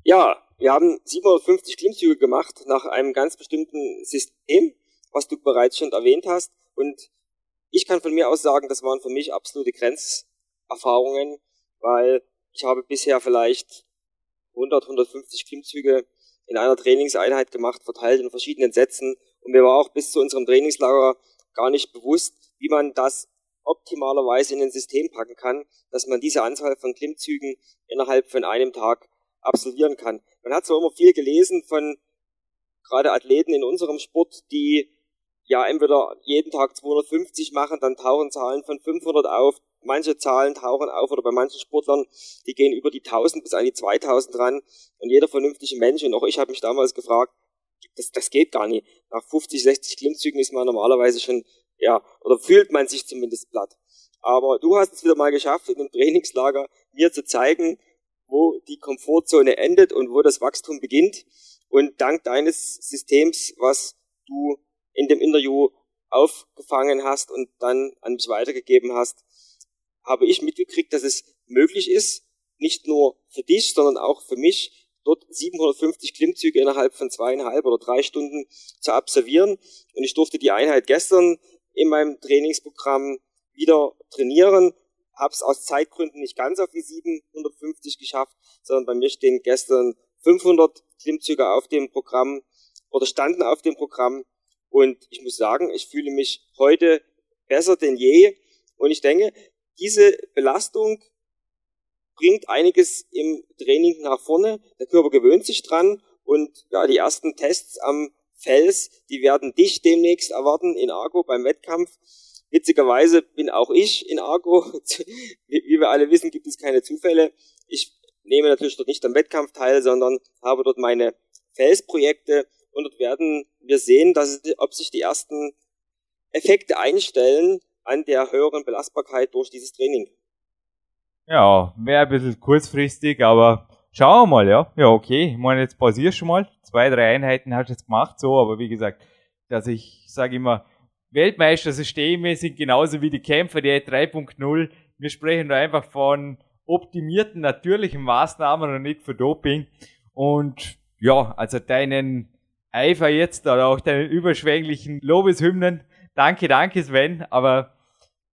Ja, wir haben 750 Klimmzüge gemacht nach einem ganz bestimmten System, was du bereits schon erwähnt hast. Und ich kann von mir aus sagen, das waren für mich absolute Grenzerfahrungen, weil ich habe bisher vielleicht 100, 150 Klimmzüge in einer Trainingseinheit gemacht, verteilt in verschiedenen Sätzen. Und mir war auch bis zu unserem Trainingslager gar nicht bewusst, wie man das optimalerweise in ein System packen kann, dass man diese Anzahl von Klimmzügen innerhalb von einem Tag absolvieren kann. Man hat zwar immer viel gelesen von gerade Athleten in unserem Sport, die ja entweder jeden Tag 250 machen, dann tauchen Zahlen von 500 auf, manche Zahlen tauchen auf oder bei manchen Sportlern, die gehen über die 1000 bis an die 2000 ran und jeder vernünftige Mensch und auch ich habe mich damals gefragt, das, das geht gar nicht. Nach 50, 60 Klimmzügen ist man normalerweise schon, ja, oder fühlt man sich zumindest platt. Aber du hast es wieder mal geschafft, in dem Trainingslager mir zu zeigen, wo die Komfortzone endet und wo das Wachstum beginnt. Und dank deines Systems, was du in dem Interview aufgefangen hast und dann an mich weitergegeben hast, habe ich mitgekriegt, dass es möglich ist, nicht nur für dich, sondern auch für mich, dort 750 Klimmzüge innerhalb von zweieinhalb oder drei Stunden zu absolvieren. Und ich durfte die Einheit gestern in meinem Trainingsprogramm wieder trainieren habe es aus Zeitgründen nicht ganz auf die 750 geschafft, sondern bei mir stehen gestern 500 Klimmzüge auf dem Programm oder standen auf dem Programm. Und ich muss sagen, ich fühle mich heute besser denn je. Und ich denke, diese Belastung bringt einiges im Training nach vorne. Der Körper gewöhnt sich dran. Und ja, die ersten Tests am Fels, die werden dich demnächst erwarten in Argo beim Wettkampf. Witzigerweise bin auch ich in Argo. Wie wir alle wissen, gibt es keine Zufälle. Ich nehme natürlich dort nicht am Wettkampf teil, sondern habe dort meine Felsprojekte und dort werden wir sehen, dass, ob sich die ersten Effekte einstellen an der höheren Belastbarkeit durch dieses Training. Ja, wäre ein bisschen kurzfristig, aber schauen wir mal, ja. Ja, okay. Ich meine, jetzt pausierst schon mal. Zwei, drei Einheiten hast du jetzt gemacht, so, aber wie gesagt, dass ich sage immer, Weltmeistersysteme sind genauso wie die Kämpfer, die 3.0. Wir sprechen da einfach von optimierten natürlichen Maßnahmen und nicht für Doping. Und ja, also deinen Eifer jetzt oder auch deinen überschwänglichen Lobeshymnen. Danke, danke Sven, aber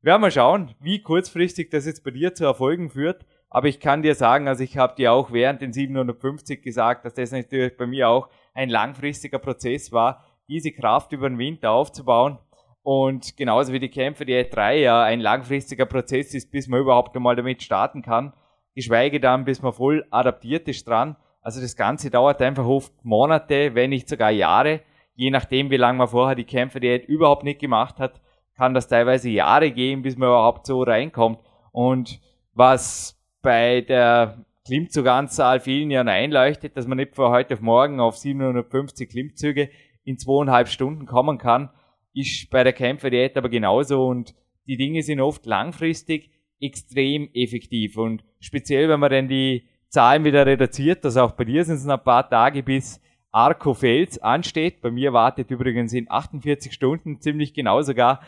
werden wir schauen, wie kurzfristig das jetzt bei dir zu Erfolgen führt. Aber ich kann dir sagen, also ich habe dir auch während den 750 gesagt, dass das natürlich bei mir auch ein langfristiger Prozess war, diese Kraft über den Winter aufzubauen. Und genauso wie die Kämpfe, die E3 ja ein langfristiger Prozess ist, bis man überhaupt einmal damit starten kann. Geschweige dann, bis man voll adaptiert ist dran. Also das Ganze dauert einfach oft Monate, wenn nicht sogar Jahre. Je nachdem, wie lange man vorher die Kämpfe, die er überhaupt nicht gemacht hat, kann das teilweise Jahre gehen, bis man überhaupt so reinkommt. Und was bei der Klimmzuganzahl vielen Jahren einleuchtet, dass man nicht von heute auf morgen auf 750 Klimmzüge in zweieinhalb Stunden kommen kann, ist bei der Kämpferdiät aber genauso und die Dinge sind oft langfristig extrem effektiv und speziell, wenn man dann die Zahlen wieder reduziert, dass auch bei dir sind es ein paar Tage bis Arco Fels ansteht. Bei mir wartet übrigens in 48 Stunden ziemlich genau sogar.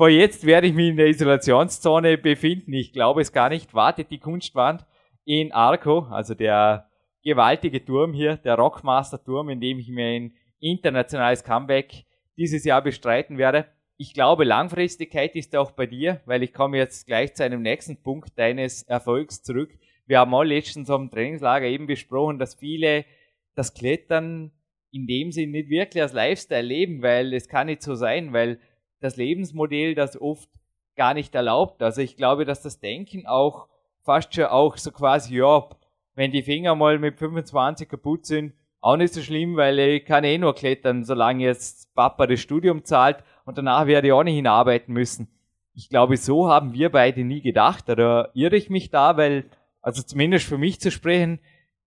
Vor jetzt werde ich mich in der Isolationszone befinden. Ich glaube es gar nicht. Wartet die Kunstwand in Arco, also der gewaltige Turm hier, der Rockmaster Turm, in dem ich mir ein internationales Comeback dieses Jahr bestreiten werde. Ich glaube, Langfristigkeit ist auch bei dir, weil ich komme jetzt gleich zu einem nächsten Punkt deines Erfolgs zurück wir haben auch letztens am Trainingslager eben besprochen, dass viele das Klettern in dem Sinn nicht wirklich als Lifestyle leben, weil es kann nicht so sein, weil das Lebensmodell das oft gar nicht erlaubt. Also ich glaube, dass das Denken auch fast schon auch so quasi, ja, wenn die Finger mal mit 25 kaputt sind, auch nicht so schlimm, weil ich kann eh nur klettern, solange jetzt Papa das Studium zahlt und danach werde ich auch nicht hinarbeiten müssen. Ich glaube, so haben wir beide nie gedacht. Oder irre ich mich da, weil also zumindest für mich zu sprechen,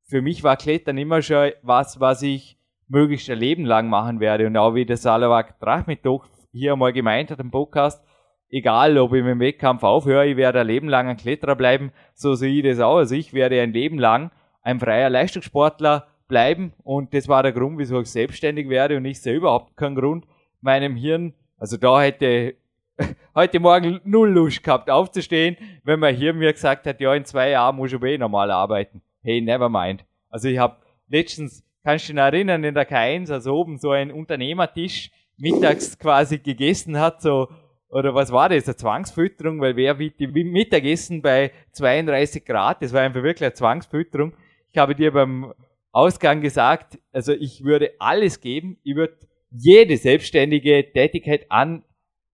für mich war Klettern immer schon was, was ich möglichst ein Leben lang machen werde. Und auch wie der Salawak Drachmittag hier mal gemeint hat im Podcast, egal ob ich mit dem Wettkampf aufhöre, ich werde ein Leben lang ein Kletterer bleiben, so sehe ich das auch. Also ich werde ein Leben lang ein freier Leistungssportler bleiben und das war der Grund, wieso ich selbstständig werde und ich sehe überhaupt keinen Grund, meinem Hirn, also da hätte heute Morgen null Lust gehabt aufzustehen, wenn man hier mir gesagt hat, ja, in zwei Jahren muss ich eh normal arbeiten. Hey, never mind. Also ich habe letztens, kannst du dich erinnern, in der K1, also oben so ein Unternehmertisch mittags quasi gegessen hat, so, oder was war das, eine Zwangsfütterung, weil wer wie die Mittagessen bei 32 Grad, das war einfach wirklich eine Zwangsfütterung. Ich habe dir beim Ausgang gesagt, also ich würde alles geben, ich würde jede selbstständige Tätigkeit an,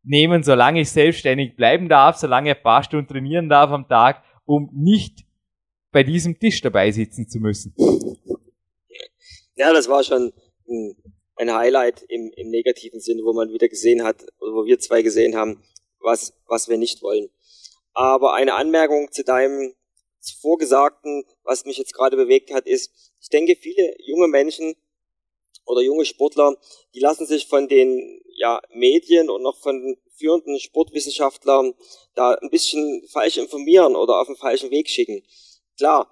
nehmen, solange ich selbstständig bleiben darf, solange ich ein paar Stunden trainieren darf am Tag, um nicht bei diesem Tisch dabei sitzen zu müssen. Ja, das war schon ein Highlight im, im negativen Sinne, wo man wieder gesehen hat, wo wir zwei gesehen haben, was, was wir nicht wollen. Aber eine Anmerkung zu deinem Vorgesagten, was mich jetzt gerade bewegt hat, ist, ich denke, viele junge Menschen oder junge Sportler, die lassen sich von den ja, Medien und noch von führenden Sportwissenschaftlern da ein bisschen falsch informieren oder auf den falschen Weg schicken. Klar,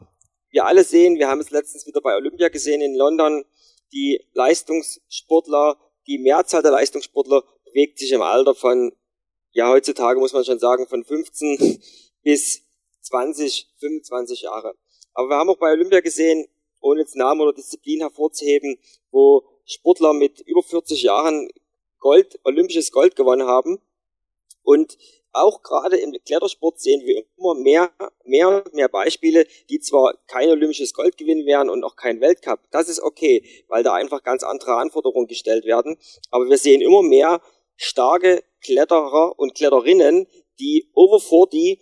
wir alle sehen, wir haben es letztens wieder bei Olympia gesehen in London, die Leistungssportler, die Mehrzahl der Leistungssportler bewegt sich im Alter von, ja, heutzutage muss man schon sagen, von 15 bis 20, 25 Jahre. Aber wir haben auch bei Olympia gesehen, ohne jetzt Namen oder Disziplin hervorzuheben, wo Sportler mit über 40 Jahren Gold, olympisches Gold gewonnen haben. Und auch gerade im Klettersport sehen wir immer mehr, mehr und mehr Beispiele, die zwar kein olympisches Gold gewinnen werden und auch kein Weltcup. Das ist okay, weil da einfach ganz andere Anforderungen gestellt werden. Aber wir sehen immer mehr starke Kletterer und Kletterinnen, die over 40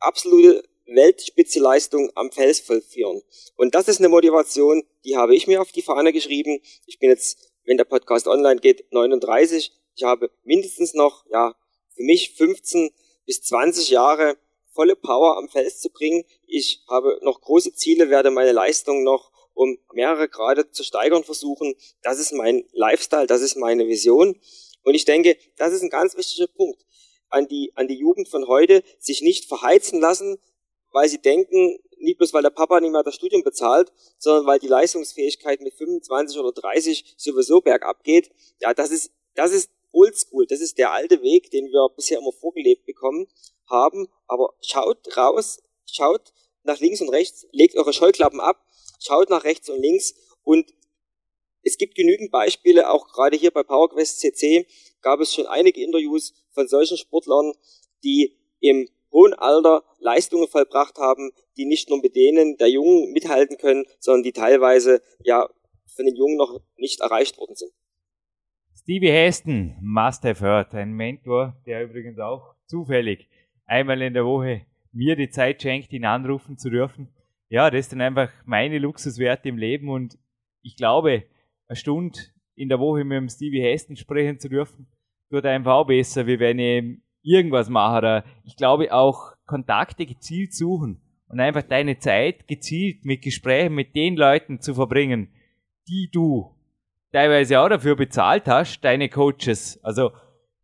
absolute Weltspitzeleistung am Fels vollführen. Und das ist eine Motivation, die habe ich mir auf die Fahne geschrieben. Ich bin jetzt, wenn der Podcast online geht, 39. Ich habe mindestens noch, ja, für mich 15 bis 20 Jahre volle Power am Fels zu bringen. Ich habe noch große Ziele, werde meine Leistung noch um mehrere Grade zu steigern versuchen. Das ist mein Lifestyle, das ist meine Vision. Und ich denke, das ist ein ganz wichtiger Punkt an die, an die Jugend von heute, sich nicht verheizen lassen, weil sie denken, nicht bloß weil der Papa nicht mehr das Studium bezahlt, sondern weil die Leistungsfähigkeit mit 25 oder 30 sowieso bergab geht. Ja, das ist, das ist oldschool. Das ist der alte Weg, den wir bisher immer vorgelebt bekommen haben. Aber schaut raus, schaut nach links und rechts, legt eure Scheuklappen ab, schaut nach rechts und links und es gibt genügend Beispiele, auch gerade hier bei PowerQuest CC gab es schon einige Interviews von solchen Sportlern, die im hohen Alter Leistungen vollbracht haben, die nicht nur mit denen der Jungen mithalten können, sondern die teilweise ja von den Jungen noch nicht erreicht worden sind. Stevie Heston, must have heard, ein Mentor, der übrigens auch zufällig einmal in der Woche mir die Zeit schenkt, ihn anrufen zu dürfen. Ja, das ist dann einfach meine Luxuswerte im Leben und ich glaube, eine Stunde in der Woche mit dem Stevie Heston sprechen zu dürfen, tut einfach auch besser, wie wenn ich irgendwas mache. Ich glaube auch Kontakte gezielt suchen und einfach deine Zeit gezielt mit Gesprächen mit den Leuten zu verbringen, die du teilweise auch dafür bezahlt hast, deine Coaches. Also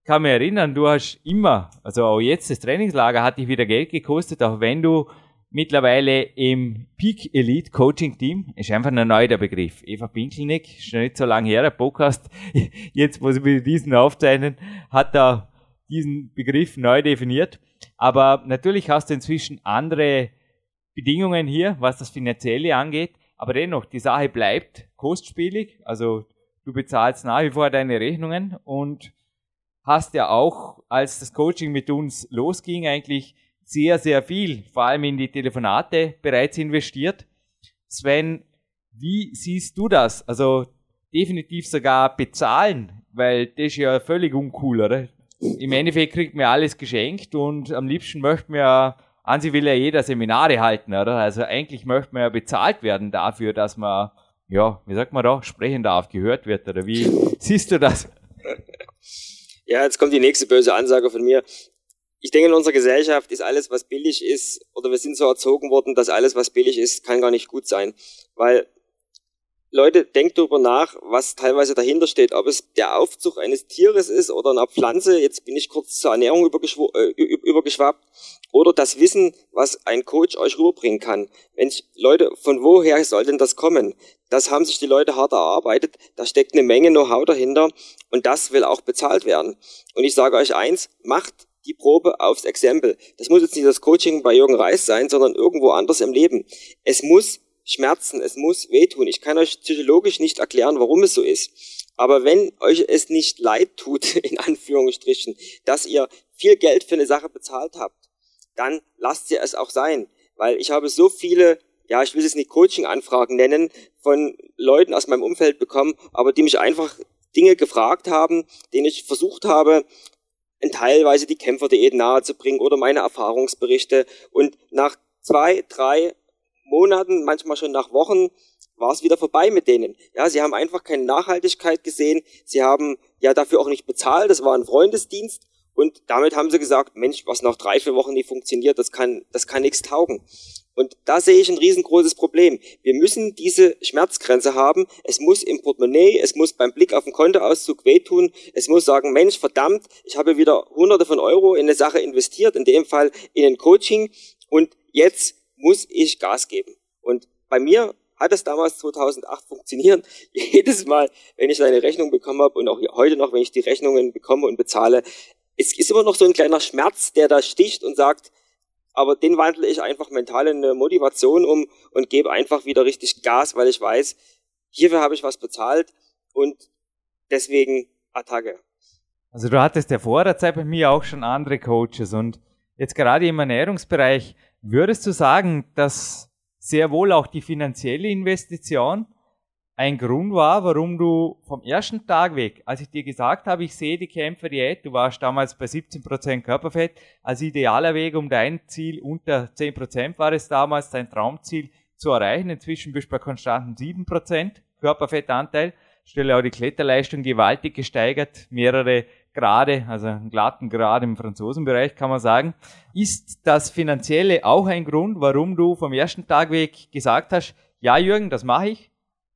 kann mich erinnern, du hast immer, also auch jetzt das Trainingslager hat dich wieder Geld gekostet, auch wenn du mittlerweile im Peak Elite Coaching Team, ist einfach ein neuer Begriff. Eva Pinkelnick, ist noch nicht so lange her, der Podcast, jetzt muss ich wieder diesen aufzeichnen, hat da diesen Begriff neu definiert. Aber natürlich hast du inzwischen andere Bedingungen hier, was das Finanzielle angeht. Aber dennoch, die Sache bleibt kostspielig. Also du bezahlst nach wie vor deine Rechnungen und hast ja auch, als das Coaching mit uns losging, eigentlich sehr, sehr viel, vor allem in die Telefonate, bereits investiert. Sven, wie siehst du das? Also definitiv sogar bezahlen, weil das ist ja völlig uncool, oder? Im Endeffekt kriegt man alles geschenkt und am liebsten möchte man ja, an sich will ja jeder Seminare halten, oder? Also eigentlich möchte man ja bezahlt werden dafür, dass man, ja, wie sagt man da, sprechen darf, gehört wird, oder wie siehst du das? Ja, jetzt kommt die nächste böse Ansage von mir ich denke, in unserer Gesellschaft ist alles, was billig ist, oder wir sind so erzogen worden, dass alles, was billig ist, kann gar nicht gut sein. Weil Leute, denkt darüber nach, was teilweise dahinter steht, ob es der Aufzug eines Tieres ist oder einer Pflanze, jetzt bin ich kurz zur Ernährung äh, übergeschwappt, oder das Wissen, was ein Coach euch rüberbringen kann. Mensch, Leute, von woher soll denn das kommen? Das haben sich die Leute hart erarbeitet, da steckt eine Menge Know-how dahinter und das will auch bezahlt werden. Und ich sage euch eins, macht die Probe aufs Exempel. Das muss jetzt nicht das Coaching bei Jürgen Reis sein, sondern irgendwo anders im Leben. Es muss schmerzen, es muss wehtun. Ich kann euch psychologisch nicht erklären, warum es so ist. Aber wenn euch es nicht leid tut, in Anführungsstrichen, dass ihr viel Geld für eine Sache bezahlt habt, dann lasst ihr es auch sein. Weil ich habe so viele, ja, ich will es nicht Coaching-Anfragen nennen, von Leuten aus meinem Umfeld bekommen, aber die mich einfach Dinge gefragt haben, denen ich versucht habe, teilweise die Kämpferdiät nahezubringen oder meine Erfahrungsberichte. Und nach zwei, drei Monaten, manchmal schon nach Wochen, war es wieder vorbei mit denen. Ja, sie haben einfach keine Nachhaltigkeit gesehen. Sie haben ja dafür auch nicht bezahlt. Das war ein Freundesdienst. Und damit haben sie gesagt, Mensch, was nach drei, vier Wochen nicht funktioniert, das kann, das kann nichts taugen. Und da sehe ich ein riesengroßes Problem. Wir müssen diese Schmerzgrenze haben. Es muss im Portemonnaie, es muss beim Blick auf den Kontoauszug wehtun. Es muss sagen, Mensch, verdammt, ich habe wieder hunderte von Euro in eine Sache investiert, in dem Fall in ein Coaching. Und jetzt muss ich Gas geben. Und bei mir hat es damals 2008 funktioniert. Jedes Mal, wenn ich eine Rechnung bekommen habe und auch heute noch, wenn ich die Rechnungen bekomme und bezahle, es ist immer noch so ein kleiner Schmerz, der da sticht und sagt, aber den wandle ich einfach mental in eine Motivation um und gebe einfach wieder richtig Gas, weil ich weiß, hierfür habe ich was bezahlt und deswegen Attacke. Also du hattest ja vor der Zeit bei mir auch schon andere Coaches und jetzt gerade im Ernährungsbereich, würdest du sagen, dass sehr wohl auch die finanzielle Investition ein Grund war, warum du vom ersten Tag weg, als ich dir gesagt habe, ich sehe die Kämpfer-Diät, du warst damals bei 17% Körperfett, als idealer Weg, um dein Ziel unter 10% war es damals, dein Traumziel zu erreichen. Inzwischen bist du bei konstanten 7% Körperfettanteil. Stelle auch die Kletterleistung gewaltig gesteigert, mehrere Grade, also einen glatten Grad im Franzosenbereich kann man sagen. Ist das Finanzielle auch ein Grund, warum du vom ersten Tag weg gesagt hast, ja Jürgen, das mache ich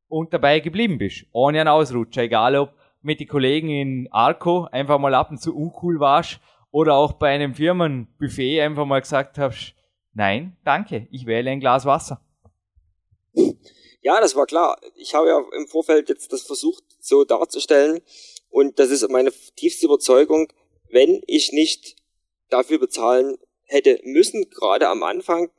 und dabei geblieben bist. Ohne einen Ausrutscher, egal ob mit den Kollegen in Arco einfach mal ab und zu uncool warst oder auch bei einem Firmenbuffet einfach mal gesagt hast, nein, danke, ich wähle ein Glas Wasser. Ja, das war klar. Ich habe ja im Vorfeld jetzt das versucht so darzustellen und das ist meine tiefste Überzeugung, wenn ich nicht dafür bezahlen hätte müssen, gerade am Anfang,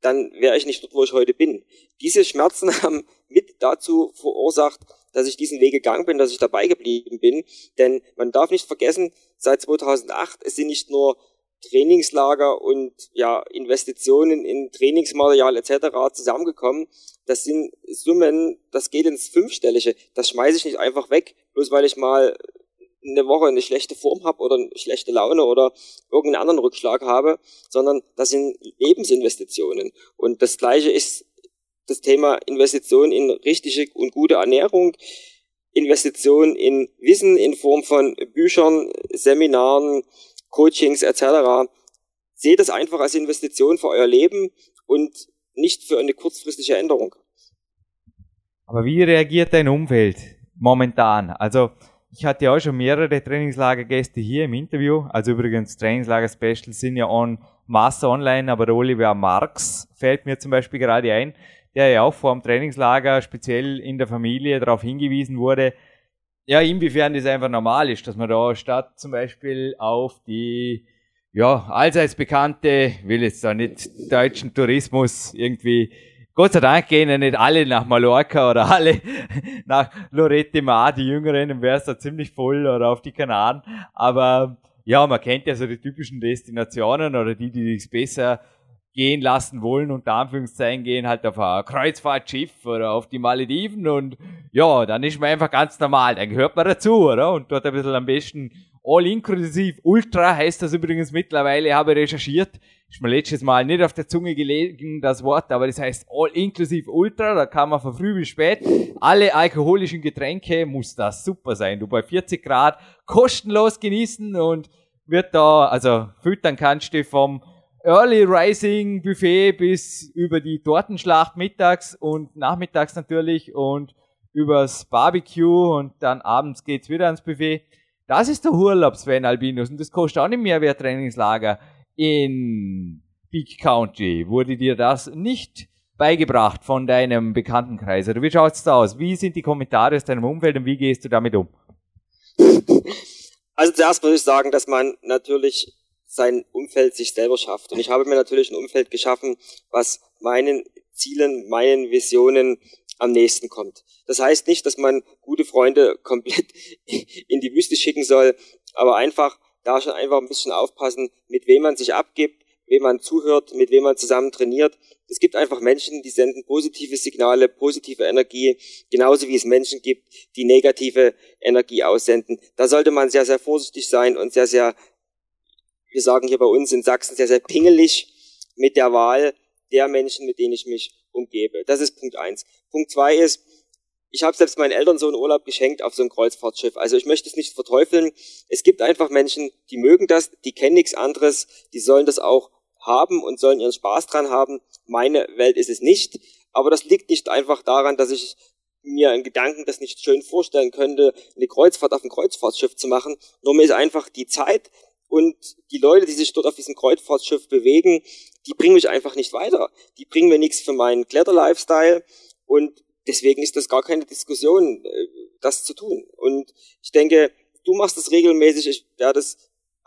dann wäre ich nicht dort, wo ich heute bin. Diese Schmerzen haben mit dazu verursacht, dass ich diesen Weg gegangen bin, dass ich dabei geblieben bin. Denn man darf nicht vergessen, seit 2008, es sind nicht nur Trainingslager und ja, Investitionen in Trainingsmaterial etc. zusammengekommen. Das sind Summen, das geht ins Fünfstellige. Das schmeiße ich nicht einfach weg, bloß weil ich mal eine Woche eine schlechte Form habe oder eine schlechte Laune oder irgendeinen anderen Rückschlag habe, sondern das sind Lebensinvestitionen. Und das Gleiche ist das Thema Investition in richtige und gute Ernährung, Investition in Wissen in Form von Büchern, Seminaren, Coachings etc. Seht es einfach als Investition für euer Leben und nicht für eine kurzfristige Änderung. Aber wie reagiert dein Umfeld momentan? Also ich hatte ja auch schon mehrere Trainingslagergäste hier im Interview. Also übrigens Trainingslager-Specials sind ja on Masse online, aber der Oliver Marx fällt mir zum Beispiel gerade ein, der ja auch vor dem Trainingslager speziell in der Familie darauf hingewiesen wurde, ja, inwiefern das einfach normal ist, dass man da statt zum Beispiel auf die ja, allseits bekannte, will jetzt da nicht deutschen Tourismus irgendwie Gott sei Dank gehen ja nicht alle nach Mallorca oder alle nach Lorette Mar, die Jüngeren, dann wäre es da ziemlich voll oder auf die Kanaren. Aber ja, man kennt ja so die typischen Destinationen oder die, die es besser gehen lassen wollen, unter Anführungszeichen gehen halt auf ein Kreuzfahrtschiff oder auf die Malediven und ja, dann ist man einfach ganz normal, dann gehört man dazu, oder? Und dort ein bisschen am besten All-Inklusiv Ultra heißt das übrigens mittlerweile, habe recherchiert. Ist mir letztes Mal nicht auf der Zunge gelegen, das Wort, aber das heißt All-Inklusiv Ultra, da kann man von früh bis spät. Alle alkoholischen Getränke muss das super sein. Du bei 40 Grad kostenlos genießen und wird da, also füttern kannst du vom Early Rising Buffet bis über die Tortenschlacht mittags und nachmittags natürlich und übers Barbecue und dann abends geht's wieder ans Buffet. Das ist der Urlaub, Sven Albinus. Und das kostet auch nicht mehr wie ein Trainingslager in Peak County. Wurde dir das nicht beigebracht von deinem Bekanntenkreis? Oder wie schaut's da aus? Wie sind die Kommentare aus deinem Umfeld und wie gehst du damit um? Also zuerst muss ich sagen, dass man natürlich sein Umfeld sich selber schafft. Und ich habe mir natürlich ein Umfeld geschaffen, was meinen Zielen, meinen Visionen am nächsten kommt. Das heißt nicht, dass man gute Freunde komplett in die Wüste schicken soll, aber einfach da schon einfach ein bisschen aufpassen, mit wem man sich abgibt, wem man zuhört, mit wem man zusammen trainiert. Es gibt einfach Menschen, die senden positive Signale, positive Energie, genauso wie es Menschen gibt, die negative Energie aussenden. Da sollte man sehr, sehr vorsichtig sein und sehr, sehr, wir sagen hier bei uns in Sachsen, sehr, sehr pingelig mit der Wahl der Menschen, mit denen ich mich umgebe. Das ist Punkt eins. Punkt zwei ist, ich habe selbst meinen Eltern so einen Urlaub geschenkt auf so einem Kreuzfahrtschiff. Also ich möchte es nicht verteufeln. Es gibt einfach Menschen, die mögen das, die kennen nichts anderes, die sollen das auch haben und sollen ihren Spaß dran haben. Meine Welt ist es nicht. Aber das liegt nicht einfach daran, dass ich mir einen Gedanken das nicht schön vorstellen könnte, eine Kreuzfahrt auf ein Kreuzfahrtschiff zu machen. Nur mir ist einfach die Zeit und die Leute, die sich dort auf diesem Kreuzfahrtschiff bewegen, die bringen mich einfach nicht weiter. Die bringen mir nichts für meinen Kletter-Lifestyle und deswegen ist das gar keine Diskussion, äh, das zu tun. Und ich denke, du machst das regelmäßig, ich werde es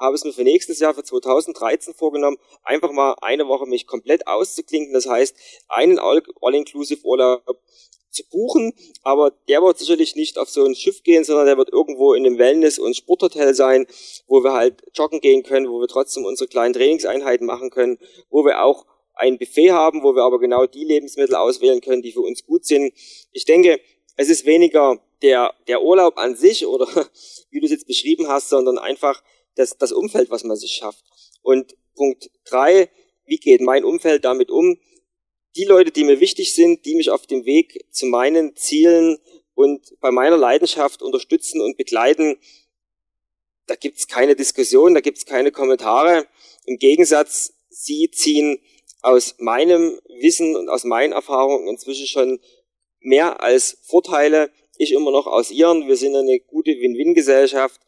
habe es mir für nächstes Jahr, für 2013 vorgenommen, einfach mal eine Woche mich komplett auszuklinken. Das heißt, einen All-Inclusive-Urlaub zu buchen, aber der wird sicherlich nicht auf so ein Schiff gehen, sondern der wird irgendwo in einem Wellness- und Sporthotel sein, wo wir halt joggen gehen können, wo wir trotzdem unsere kleinen Trainingseinheiten machen können, wo wir auch ein Buffet haben, wo wir aber genau die Lebensmittel auswählen können, die für uns gut sind. Ich denke, es ist weniger der, der Urlaub an sich oder wie du es jetzt beschrieben hast, sondern einfach das, das Umfeld, was man sich schafft. Und Punkt drei, wie geht mein Umfeld damit um? Die Leute, die mir wichtig sind, die mich auf dem Weg zu meinen Zielen und bei meiner Leidenschaft unterstützen und begleiten, da gibt's keine Diskussion, da gibt's keine Kommentare. Im Gegensatz, sie ziehen aus meinem Wissen und aus meinen Erfahrungen inzwischen schon mehr als Vorteile. Ich immer noch aus ihren. Wir sind eine gute Win-Win-Gesellschaft.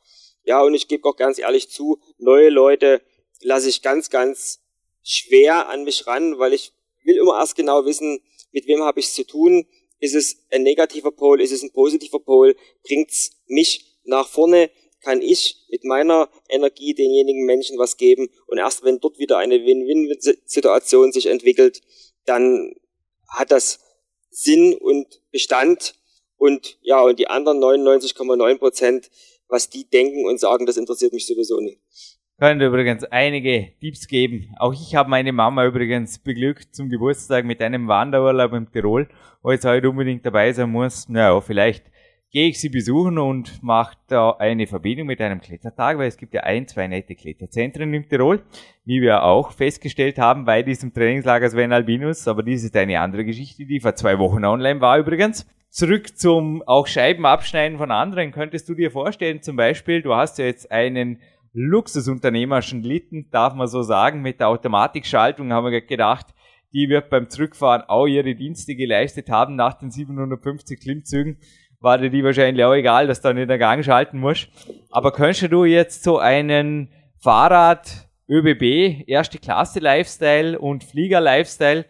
Ja, und ich gebe auch ganz ehrlich zu, neue Leute lasse ich ganz, ganz schwer an mich ran, weil ich will immer erst genau wissen, mit wem habe ich es zu tun. Ist es ein negativer Pol? Ist es ein positiver Pol? Bringt es mich nach vorne? Kann ich mit meiner Energie denjenigen Menschen was geben? Und erst wenn dort wieder eine Win-Win-Situation sich entwickelt, dann hat das Sinn und Bestand. Und ja, und die anderen 99,9 Prozent, was die denken und sagen, das interessiert mich sowieso nicht können übrigens einige Tipps geben. Auch ich habe meine Mama übrigens beglückt zum Geburtstag mit einem Wanderurlaub in Tirol, wo jetzt heute unbedingt dabei sein muss. Naja, vielleicht gehe ich sie besuchen und mache da eine Verbindung mit einem Klettertag, weil es gibt ja ein, zwei nette Kletterzentren in Tirol, wie wir auch festgestellt haben bei diesem Trainingslager Sven Albinus. Aber dies ist eine andere Geschichte, die vor zwei Wochen online war übrigens. Zurück zum auch Scheiben abschneiden von anderen. Könntest du dir vorstellen, zum Beispiel, du hast ja jetzt einen luxusunternehmerischen Litten, darf man so sagen, mit der Automatikschaltung haben wir gedacht, die wird beim Zurückfahren auch ihre Dienste geleistet haben nach den 750 Klimmzügen. War dir die wahrscheinlich auch egal, dass du dann in der Gang schalten musst. Aber könntest du jetzt so einen Fahrrad, ÖBB, erste Klasse Lifestyle und Flieger Lifestyle,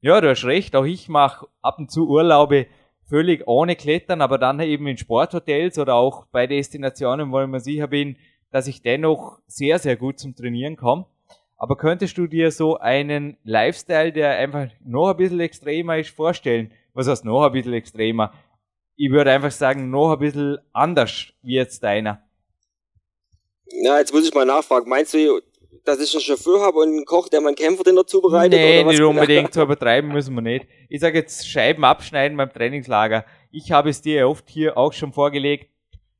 ja, du hast recht, auch ich mache ab und zu Urlaube völlig ohne Klettern, aber dann eben in Sporthotels oder auch bei Destinationen, wo ich mir sicher bin, dass ich dennoch sehr, sehr gut zum Trainieren komme. Aber könntest du dir so einen Lifestyle, der einfach noch ein bisschen extremer ist, vorstellen? Was heißt noch ein bisschen extremer? Ich würde einfach sagen, noch ein bisschen anders wie jetzt deiner. Na, jetzt muss ich mal nachfragen. Meinst du, dass ich einen Chauffeur habe und einen Koch, der meinen Kämpfer den zubereitet? Nee, nicht unbedingt, so übertreiben müssen wir nicht. Ich sage jetzt Scheiben abschneiden beim Trainingslager. Ich habe es dir oft hier auch schon vorgelegt,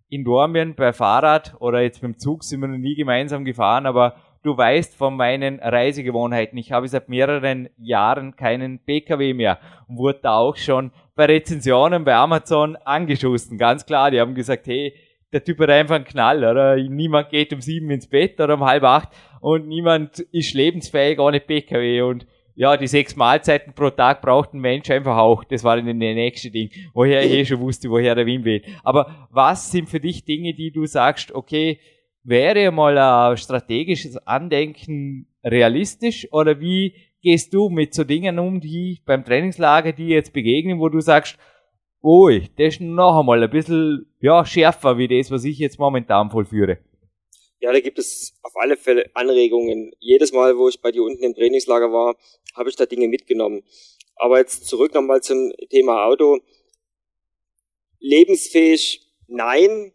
in Dormien bei Fahrrad oder jetzt beim Zug sind wir noch nie gemeinsam gefahren, aber du weißt von meinen Reisegewohnheiten. Ich habe seit mehreren Jahren keinen PKW mehr und wurde da auch schon bei Rezensionen bei Amazon angeschossen. Ganz klar, die haben gesagt, hey, der Typ hat einfach einen Knall, oder? Niemand geht um sieben ins Bett oder um halb acht und niemand ist lebensfähig ohne PKW und ja, die sechs Mahlzeiten pro Tag braucht ein Mensch einfach auch. Das war dann der nächste Ding, woher ich eh schon wusste, woher der Wind weht. Aber was sind für dich Dinge, die du sagst, okay, wäre mal ein strategisches Andenken realistisch oder wie gehst du mit so Dingen um, die beim Trainingslager, die jetzt begegnen, wo du sagst, ui, das ist noch einmal ein bisschen, ja, schärfer wie das, was ich jetzt momentan vollführe? Ja, da gibt es auf alle Fälle Anregungen. Jedes Mal, wo ich bei dir unten im Trainingslager war, habe ich da Dinge mitgenommen. Aber jetzt zurück nochmal zum Thema Auto. Lebensfähig, nein.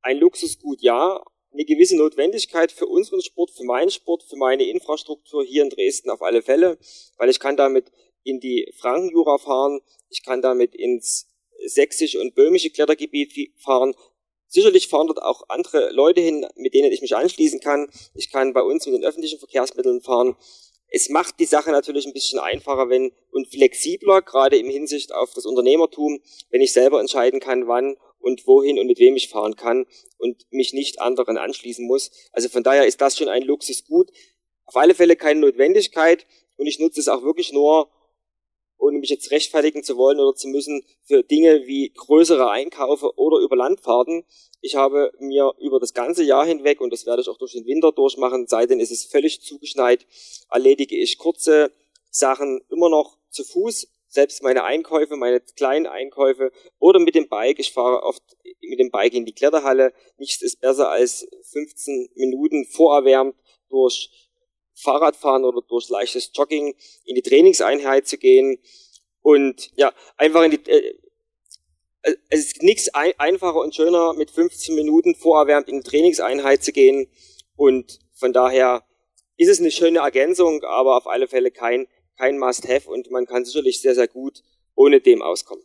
Ein Luxusgut, ja. Eine gewisse Notwendigkeit für unseren Sport, für meinen Sport, für meine Infrastruktur hier in Dresden auf alle Fälle, weil ich kann damit in die Frankenjura fahren, ich kann damit ins sächsische und böhmische Klettergebiet fahren, Sicherlich fahren dort auch andere Leute hin, mit denen ich mich anschließen kann. Ich kann bei uns mit den öffentlichen Verkehrsmitteln fahren. Es macht die Sache natürlich ein bisschen einfacher wenn, und flexibler, gerade im Hinsicht auf das Unternehmertum, wenn ich selber entscheiden kann, wann und wohin und mit wem ich fahren kann und mich nicht anderen anschließen muss. Also von daher ist das schon ein Luxusgut. Auf alle Fälle keine Notwendigkeit und ich nutze es auch wirklich nur, ohne mich jetzt rechtfertigen zu wollen oder zu müssen, für Dinge wie größere Einkaufe oder über Landfahrten. Ich habe mir über das ganze Jahr hinweg, und das werde ich auch durch den Winter durchmachen, seitdem ist es völlig zugeschneit, erledige ich kurze Sachen immer noch zu Fuß, selbst meine Einkäufe, meine kleinen Einkäufe oder mit dem Bike. Ich fahre oft mit dem Bike in die Kletterhalle. Nichts ist besser als 15 Minuten vorerwärmt durch Fahrradfahren oder durch leichtes Jogging in die Trainingseinheit zu gehen und ja, einfach in die, äh, äh es ist nichts ein, einfacher und schöner, mit 15 Minuten vorerwärmt in die Trainingseinheit zu gehen und von daher ist es eine schöne Ergänzung, aber auf alle Fälle kein, kein Must-Have und man kann sicherlich sehr, sehr gut ohne dem auskommen.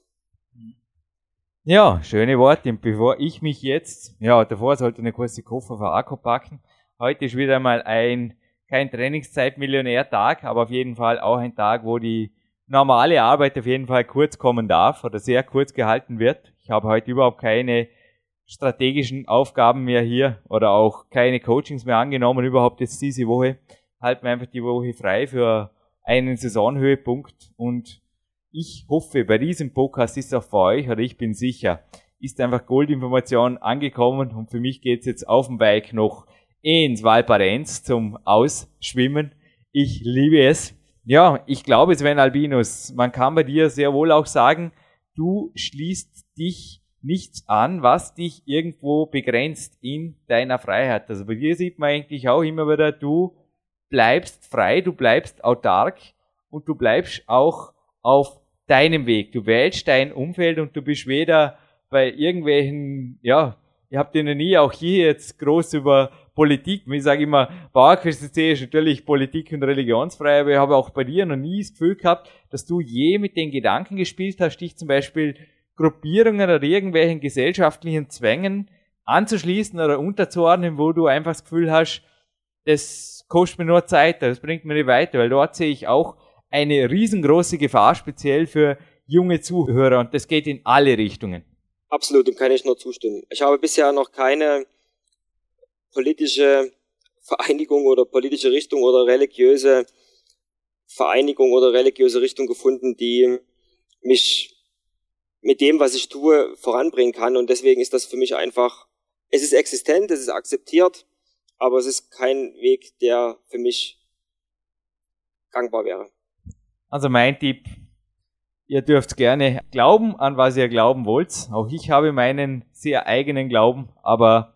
Ja, schöne Worte. Und bevor ich mich jetzt, ja, davor sollte eine kurze Koffer für Akku packen. Heute ist wieder mal ein kein Trainingszeit-Millionär-Tag, aber auf jeden Fall auch ein Tag, wo die normale Arbeit auf jeden Fall kurz kommen darf oder sehr kurz gehalten wird. Ich habe heute überhaupt keine strategischen Aufgaben mehr hier oder auch keine Coachings mehr angenommen, überhaupt jetzt diese Woche. Halten wir einfach die Woche frei für einen Saisonhöhepunkt und ich hoffe, bei diesem Podcast ist auch für euch, oder ich bin sicher, ist einfach Goldinformation angekommen und für mich geht's jetzt auf dem Bike noch ins Valparenz zum Ausschwimmen. Ich liebe es. Ja, ich glaube, Sven Albinus, man kann bei dir sehr wohl auch sagen, du schließt dich nichts an, was dich irgendwo begrenzt in deiner Freiheit. Also bei dir sieht man eigentlich auch immer wieder, du bleibst frei, du bleibst autark und du bleibst auch auf deinem Weg. Du wählst dein Umfeld und du bist weder bei irgendwelchen, ja, ihr habt ja nie auch hier jetzt groß über Politik, ich sage immer, PowerQuest ist natürlich Politik und religionsfrei, aber ich habe auch bei dir noch nie das Gefühl gehabt, dass du je mit den Gedanken gespielt hast, dich zum Beispiel Gruppierungen oder irgendwelchen gesellschaftlichen Zwängen anzuschließen oder unterzuordnen, wo du einfach das Gefühl hast, das kostet mir nur Zeit, das bringt mir nicht weiter, weil dort sehe ich auch eine riesengroße Gefahr, speziell für junge Zuhörer und das geht in alle Richtungen. Absolut, dem kann ich nur zustimmen. Ich habe bisher noch keine politische Vereinigung oder politische Richtung oder religiöse Vereinigung oder religiöse Richtung gefunden, die mich mit dem, was ich tue, voranbringen kann. Und deswegen ist das für mich einfach, es ist existent, es ist akzeptiert, aber es ist kein Weg, der für mich gangbar wäre. Also mein Tipp, Ihr dürft gerne glauben, an was ihr glauben wollt. Auch ich habe meinen sehr eigenen Glauben, aber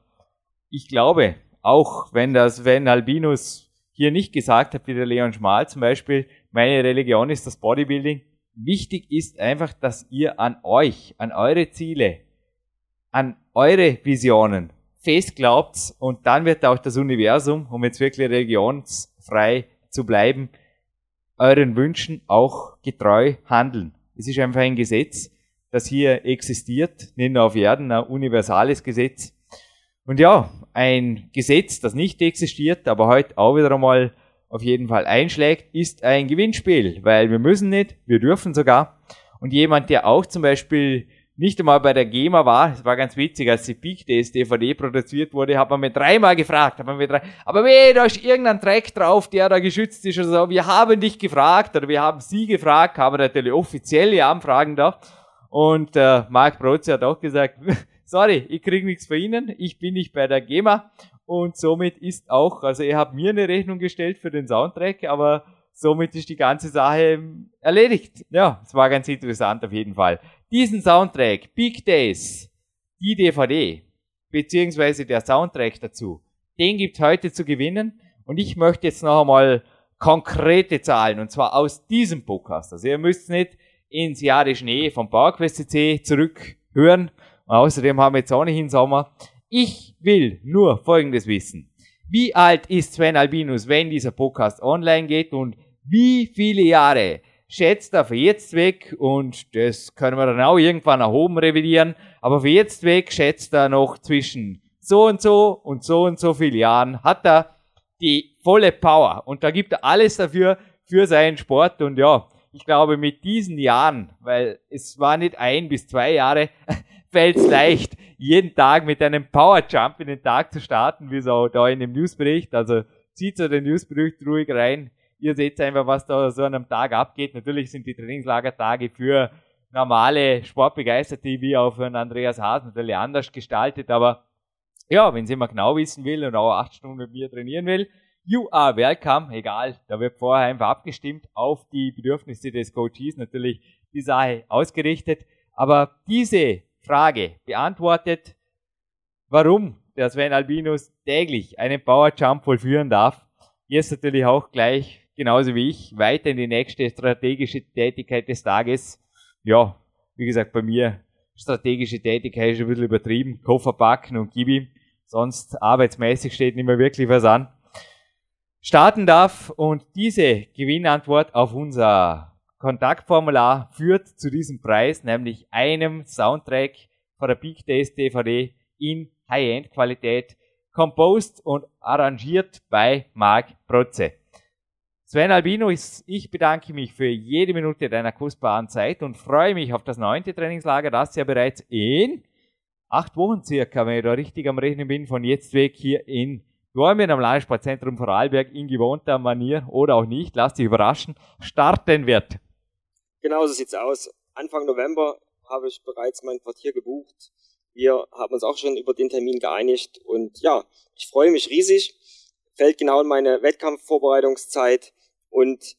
ich glaube, auch wenn das, wenn Albinus hier nicht gesagt hat, wie der Leon Schmal zum Beispiel, meine Religion ist das Bodybuilding. Wichtig ist einfach, dass ihr an euch, an eure Ziele, an eure Visionen fest glaubt und dann wird auch das Universum, um jetzt wirklich religionsfrei zu bleiben, euren Wünschen auch getreu handeln. Es ist einfach ein Gesetz, das hier existiert, nicht nur auf Erden, ein universales Gesetz. Und ja, ein Gesetz, das nicht existiert, aber heute auch wieder einmal auf jeden Fall einschlägt, ist ein Gewinnspiel, weil wir müssen nicht, wir dürfen sogar. Und jemand, der auch zum Beispiel nicht einmal bei der GEMA war, es war ganz witzig, als die Peak Days DVD produziert wurde, hat man mir dreimal gefragt, hat man mir drei, aber weh, da ist irgendein Track drauf, der da geschützt ist oder so. Wir haben dich gefragt oder wir haben sie gefragt, haben natürlich offizielle Anfragen da. Und äh, Mark Brotze hat auch gesagt, sorry, ich krieg nichts von Ihnen, ich bin nicht bei der GEMA. Und somit ist auch, also ihr habt mir eine Rechnung gestellt für den Soundtrack, aber somit ist die ganze Sache erledigt. Ja, es war ganz interessant auf jeden Fall. Diesen Soundtrack, Big Days, die DVD, beziehungsweise der Soundtrack dazu, den gibt heute zu gewinnen. Und ich möchte jetzt noch einmal konkrete Zahlen, und zwar aus diesem Podcast. Also ihr müsst nicht ins Jahr der Schnee vom PowerQuest CC zurückhören. Außerdem haben wir jetzt ohnehin Sommer. Ich will nur Folgendes wissen. Wie alt ist Sven Albinus, wenn dieser Podcast online geht? Und wie viele Jahre schätzt er für jetzt weg? Und das können wir dann auch irgendwann nach oben revidieren, aber für jetzt weg schätzt er noch zwischen so und so und so und so viele Jahren hat er die volle Power. Und da gibt er alles dafür für seinen Sport. Und ja, ich glaube mit diesen Jahren, weil es war nicht ein bis zwei Jahre, fällt es leicht, jeden Tag mit einem Power Jump in den Tag zu starten, wie so da in dem Newsbericht, also zieht so den Newsbericht ruhig rein, Ihr seht einfach, was da so an einem Tag abgeht. Natürlich sind die Trainingslagertage für normale Sportbegeisterte wie auch für einen Andreas Haas natürlich anders gestaltet, aber ja, wenn Sie mal genau wissen will und auch acht Stunden mit mir trainieren will, you are welcome, egal, da wird vorher einfach abgestimmt auf die Bedürfnisse des Coaches, natürlich die Sache ausgerichtet, aber diese Frage beantwortet, warum der Sven Albinus täglich einen Power Jump vollführen darf, jetzt natürlich auch gleich genauso wie ich, weiter in die nächste strategische Tätigkeit des Tages. Ja, wie gesagt, bei mir strategische Tätigkeit ist ein bisschen übertrieben. Koffer packen und gib ihm. Sonst arbeitsmäßig steht nicht mehr wirklich was an. Starten darf und diese Gewinnantwort auf unser Kontaktformular führt zu diesem Preis, nämlich einem Soundtrack von der Big Days DVD in High-End-Qualität, composed und arrangiert bei Marc Protze. Sven Albino, ich bedanke mich für jede Minute deiner kostbaren Zeit und freue mich auf das neunte Trainingslager, das ja bereits in acht Wochen circa, wenn ich da richtig am Rechnen bin, von jetzt weg hier in Dormien am Landessportzentrum Vorarlberg in gewohnter Manier oder auch nicht, lasst dich überraschen, starten wird. Genau so sieht's aus. Anfang November habe ich bereits mein Quartier gebucht. Wir haben uns auch schon über den Termin geeinigt und ja, ich freue mich riesig. Fällt genau in meine Wettkampfvorbereitungszeit und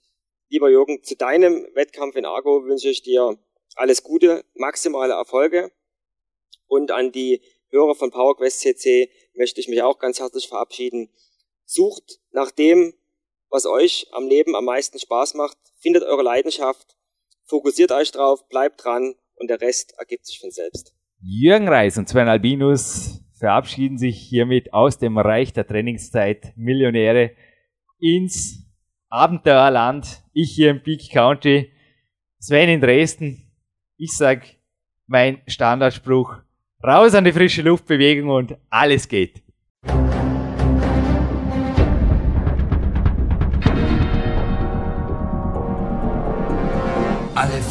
lieber Jürgen, zu deinem Wettkampf in Argo wünsche ich dir alles Gute, maximale Erfolge und an die Hörer von PowerQuest CC möchte ich mich auch ganz herzlich verabschieden. Sucht nach dem, was euch am Leben am meisten Spaß macht, findet eure Leidenschaft, fokussiert euch drauf, bleibt dran und der Rest ergibt sich von selbst. Jürgen Reis und Sven Albinus verabschieden sich hiermit aus dem Reich der Trainingszeit Millionäre ins Abenteuerland. Ich hier im Peak County, Sven in Dresden. Ich sag mein Standardspruch, Raus an die frische Luftbewegung und alles geht.